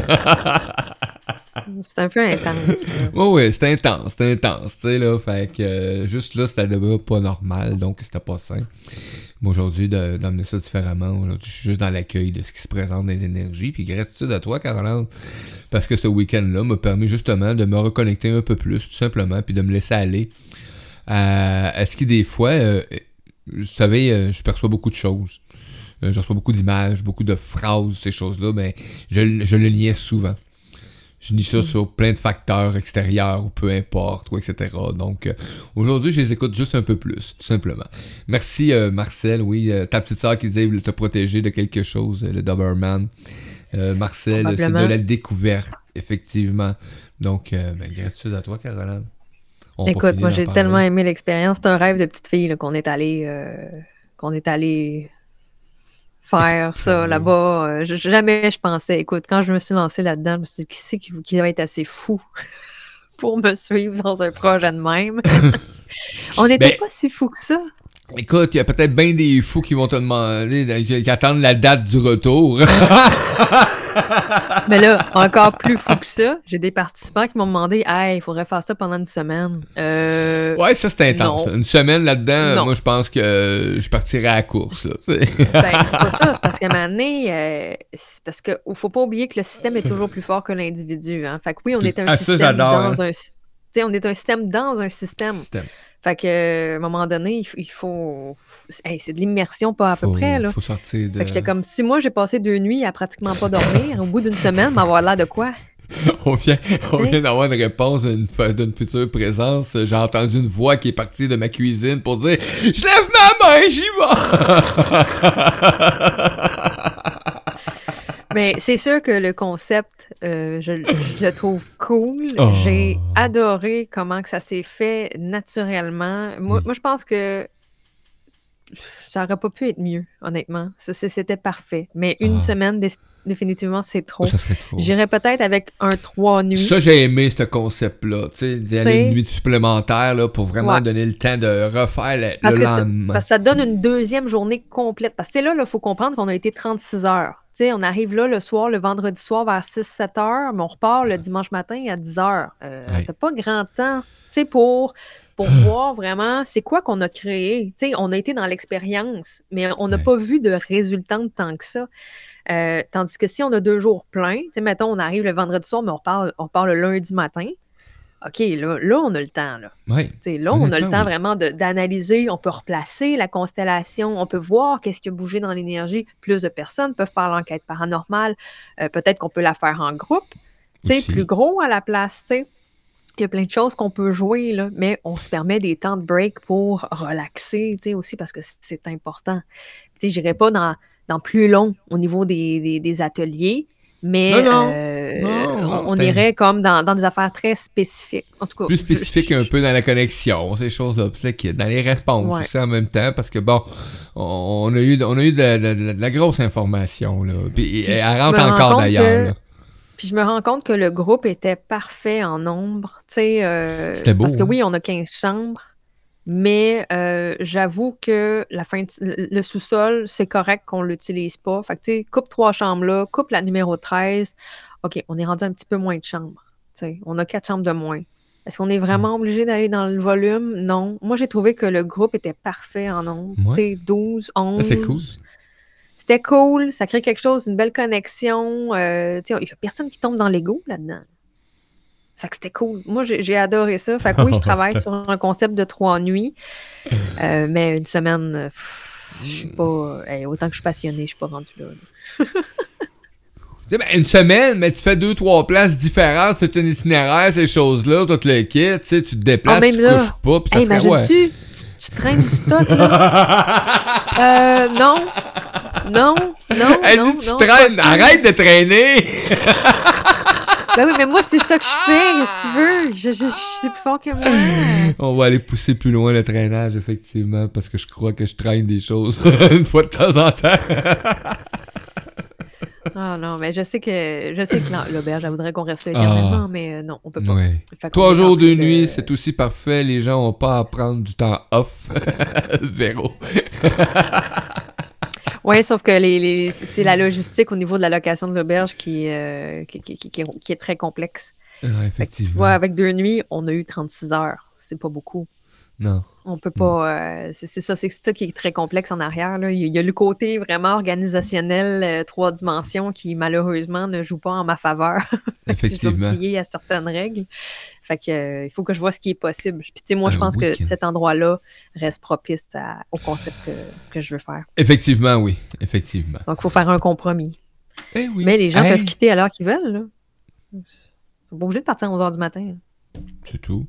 C'est un peu intense. Ouais, ouais, c'était intense, c'était intense, tu sais, là. Fait que euh, juste là, c'était déjà pas normal, donc c'était pas sain. Moi, aujourd'hui, d'emmener ça différemment, aujourd'hui, je suis juste dans l'accueil de ce qui se présente des énergies. Puis gratitude à toi, Caroline, parce que ce week-end-là m'a permis justement de me reconnecter un peu plus, tout simplement, puis de me laisser aller à, à ce qui, des fois, euh, vous savez, euh, je perçois beaucoup de choses. Euh, je reçois beaucoup d'images, beaucoup de phrases, ces choses-là, mais je, je le niais souvent. Je dis ça sur plein de facteurs extérieurs ou peu importe, ou etc. Donc, euh, aujourd'hui, je les écoute juste un peu plus, tout simplement. Merci, euh, Marcel. Oui, euh, ta petite soeur qui disait te protéger de quelque chose, euh, le Doberman. Euh, Marcel, c'est de la découverte, effectivement. Donc, euh, ben, gratitude à toi, Caroline. On Écoute, moi j'ai tellement aimé l'expérience. C'est un rêve de petite fille qu'on est allé euh, qu'on est allé faire ça là-bas. Euh, je- jamais je pensais. Écoute, quand je me suis lancée là-dedans, je me suis dit qui c'est qui, qui va être assez fou pour me suivre dans un projet de même? On n'était Ben, pas si fou que ça. Écoute, il y a peut-être bien des fous qui vont te demander, qui attendent la date du retour. Mais là, encore plus fou que ça, j'ai des participants qui m'ont demandé Hey, il faudrait faire ça pendant une semaine. Euh, ouais, ça c'est intense. Non. Une semaine là-dedans, moi je pense que je partirais à la course. Là. Ben, c'est pas ça, c'est parce qu'à un moment donné, euh, c'est parce qu'il faut pas oublier que le système est toujours plus fort que l'individu. Hein. Fait que oui, on est un Ah, ça, système j'adore, dans hein. un on est un système dans un système. Système. Fait que, à un moment donné, il faut. hey, c'est de l'immersion pas à peu près. Là. Faut sortir de. Fait que j'étais comme si moi j'ai passé deux nuits à pratiquement pas dormir, au bout d'une semaine, m'avoir l'air de quoi? On vient, on T'sais? vient d'avoir une réponse d'une future présence. J'ai entendu une voix qui est partie de ma cuisine pour dire Je lève ma main, j'y vais. Mais c'est sûr que le concept, euh, je, je le trouve cool. Oh. J'ai adoré comment que ça s'est fait naturellement. Moi, Mm. moi, je pense que ça aurait pas pu être mieux, honnêtement. C'était parfait. Mais une Ah. semaine, définitivement, c'est trop. ça serait trop. J'irais peut-être avec un trois nuits. Ça, j'ai aimé ce concept-là. Tu sais, d'y aller T'sais. une nuit supplémentaire là, pour vraiment Ouais. donner le temps de refaire le, Parce le que, ça, lendemain. parce que ça donne une deuxième journée complète. Parce que là, il faut comprendre qu'on a été 36 heures. Tu sais, on arrive là le soir, le vendredi soir vers 6-7 heures, mais on repart le dimanche matin à 10 heures. Euh, Ouais. T'as pas grand temps, tu sais, pour, pour voir vraiment c'est quoi qu'on a créé. Tu sais, on a été dans l'expérience, mais on n'a Ouais. pas vu de résultante tant que ça. Euh, tandis que si on a deux jours pleins, tu sais, mettons, on arrive le vendredi soir, mais on part, on part le lundi matin. OK, là, là, on a le temps, là. Sais, là, on a le temps oui. vraiment d'analyser, on peut replacer la constellation, on peut voir qu'est-ce qui a bougé dans l'énergie. Plus de personnes peuvent faire l'enquête paranormale. Euh, Peut-être qu'on peut la faire en groupe, tu sais, Aussi. plus gros à la place. tu sais. Il y a plein de choses qu'on peut jouer, là, mais on se permet des temps de break pour relaxer tu sais, aussi parce que c'est important. Je n'irai pas dans, dans plus long au niveau des, des- des ateliers, mais Non, non. euh, Non, on, irait comme dans, dans des affaires très spécifiques. En tout cas, plus spécifique un peu dans la connexion, ces choses-là, dans les réponses Ouais. aussi en même temps, parce que bon, on, a eu, on a eu de, de- de- de la grosse information, là, puis Puis elle rentre encore d'ailleurs. Puis je me rends compte que le groupe était parfait en nombre. tu sais, euh, C'était beau, Parce que hein? oui, on a 15 chambres, mais euh, j'avoue que la fin de- le sous-sol, c'est correct qu'on ne l'utilise pas. Fait que tu sais, coupe trois chambres là, coupe la numéro 13. OK, on est rendu un petit peu moins de chambres. tu sais, on a quatre chambres de moins. Est-ce qu'on est vraiment obligé d'aller dans le volume? Non. Moi, j'ai trouvé que le groupe était parfait en nombre. Ouais. Tu sais, 12, 11. Ça, c'est cool. C'était cool, ça crée quelque chose, une belle connexion. euh, tu sais, il n'y a personne qui tombe dans l'ego là-dedans. Fait que c'était cool. Moi, j'ai adoré ça. Fait que oui, je travaille sur un concept de trois nuits. Euh, mais une semaine, euh, pff, je suis pas. hey, autant que je suis passionnée, je suis pas rendue là. là. Tu sais, ben, une semaine, mais tu fais deux, trois places différentes, c'est un itinéraire, ces choses-là, tout le kit, tu sais, tu te déplaces, Ah, même tu là. couches pas, puis ça Hey, serait, ouais. Tu, tu traînes du stock, là? euh, non. Non, non, Elle non, dit, tu non, traînes, ça. arrête de traîner! Ben oui, mais moi, c'est ça que je fais, si tu veux. Je, je, je- c'est plus fort que moi. On va aller pousser plus loin le traînage, effectivement, parce que je crois que je traîne des choses une fois de temps en temps. Ah non, mais je sais que je sais que l'auberge, elle voudrait qu'on reste Ah. éternellement, mais euh, non, on peut pas. Ouais. Trois jours, de- nuits, c'est aussi parfait. Les gens ont pas à prendre du temps off. Véro. Oui, sauf que les, les- c'est la logistique au niveau de la location de l'auberge qui, euh, qui, qui- qui- qui est- très complexe. Ah, que tu effectivement. vois, avec deux nuits, on a eu 36 heures. C'est pas beaucoup. Non. On peut pas. euh, c'est ça, c'est ça qui est très complexe en arrière. Là. Il, y a, le côté vraiment organisationnel, euh, trois dimensions, qui malheureusement ne joue pas en ma faveur. si je dois Effectivement. me plier à certaines règles. Fait que euh, il faut que je vois ce qui est possible. Puis tu sais, moi, je Un pense que cet endroit-là reste propice à- au concept que, que je veux faire. Effectivement, oui. Effectivement. Donc, il faut faire un compromis. Eh oui. Mais les gens Hey, peuvent quitter à l'heure qu'ils veulent. Ils sont pas obligés de partir à 11 h du matin. C'est tout.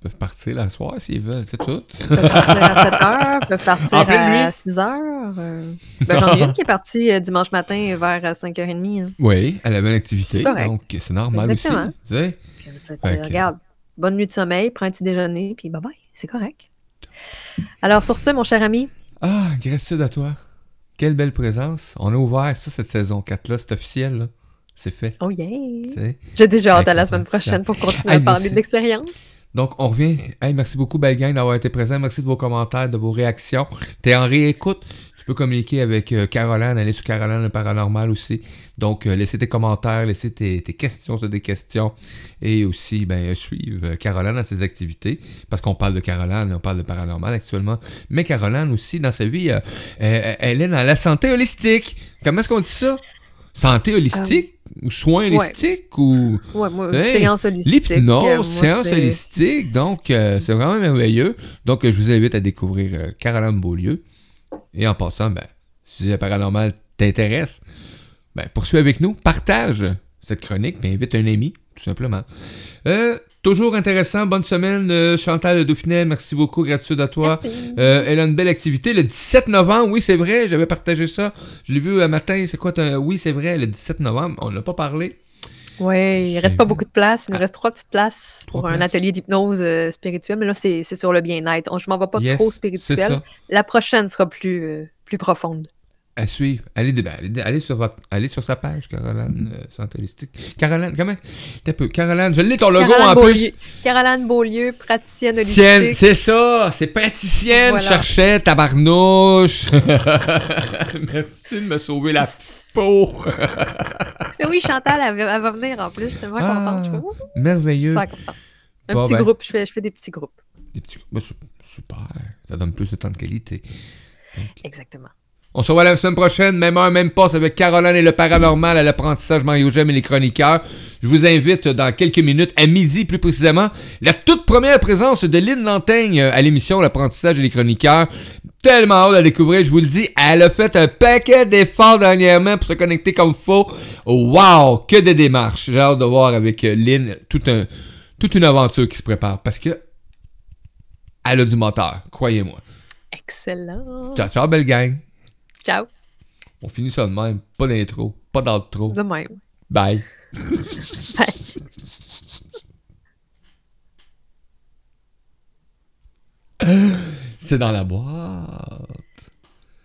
Ils peuvent partir la soir s'ils veulent, c'est tout. Ils peuvent partir à 7 h, ils peuvent partir En à nuit. 6 h. Ben, J'en ai une qui est partie euh, dimanche matin vers euh, 5h30. hein. oui, elle avait une activité, donc c'est normal Exactement. aussi. Tu sais. Fait que- Regarde, bonne nuit de sommeil, prends un petit déjeuner, puis bye bye, c'est correct. Alors, sur ce, mon cher ami, Ah, gratitude à toi. Quelle belle présence. On a ouvert ça cette saison 4-là, c'est officiel, là. C'est fait. oh yeah! J'ai déjà hâte à la semaine prochaine pour continuer à parler de l'expérience. Donc, on revient. Hey, merci beaucoup, belle gang, d'avoir été présent. Merci de vos commentaires, de vos réactions. T'es en réécoute. Tu peux communiquer avec euh, Caroline, aller sur Caroline le Paranormal aussi. Donc, euh, laissez tes commentaires, laissez tes, tes questions sur des questions. Et aussi, ben, euh, suivre Caroline dans ses activités. Parce qu'on parle de Caroline, on parle de paranormal actuellement. Mais Caroline aussi, dans sa vie, elle est dans la santé holistique. Comment est-ce qu'on dit ça? Santé holistique? ou soins ouais. holistiques? Ou Ouais, moi, Hey, séance holistique. l'hypnose, séance holistique. Donc, euh, c'est vraiment merveilleux. Donc, euh, je vous invite à découvrir Caroline Beaulieu. Et en passant, ben, si le paranormal t'intéresse, ben, poursuis avec nous, partage cette chronique, puis invite un ami, tout simplement. Euh, toujours intéressant, bonne semaine, euh, Chantal Dauphinet, merci beaucoup, gratitude à toi. Euh, elle a une belle activité. Le 17 novembre, oui c'est vrai, j'avais partagé ça, je l'ai vu un matin, c'est quoi, oui c'est vrai, le 17 novembre, on n'a pas parlé. Ouais, il C'est reste pas beaucoup de place. Il nous reste trois petites places Trois pour un atelier d'hypnose euh, spirituelle. Mais là, c'est sur le bien-être. Je m'en vais pas Yes, trop spirituel. La prochaine sera plus, euh, plus profonde. À suivre. Allez, ben, allez, allez sur, votre, allez sur sa page, Caroline euh, Santé Holistique. Caroline, comment? T'as peu. Caroline, je l'ai ton logo Caroline en Beaulieu, plus. Caroline Beaulieu, praticienne holistique. c'est ça, c'est praticienne, Voilà. cherchait tabarnouche. Merci de me sauver la Mais oui, Chantal, elle, va- elle va venir en plus. Je suis tellement contente. Je Ah, je merveilleux. suis contente. Un Bon, petit ben. groupe. Je fais, je fais des petits groupes. Des petits- ben, su- super, ça donne plus de temps de qualité. Exactement. On se revoit la semaine prochaine, même heure, même poste avec Caroline et le paranormal à l'apprentissage Mario Gem et les chroniqueurs. Je vous invite dans quelques minutes, à midi plus précisément, la toute première présence de Lynn Lantaigne à l'émission L'apprentissage et les chroniqueurs. Tellement hâte à découvrir, je vous le dis, elle a fait un paquet d'efforts dernièrement pour se connecter comme faut. Wow, que des démarches. J'ai hâte de voir avec euh, Lynn tout un, toute une aventure qui se prépare parce que elle a du moteur, croyez-moi. Excellent. Ciao, ciao, belle gang. Ciao. On finit ça de même. Pas d'intro, pas d'outro. De même. Bye. Bye. C'est dans la boîte.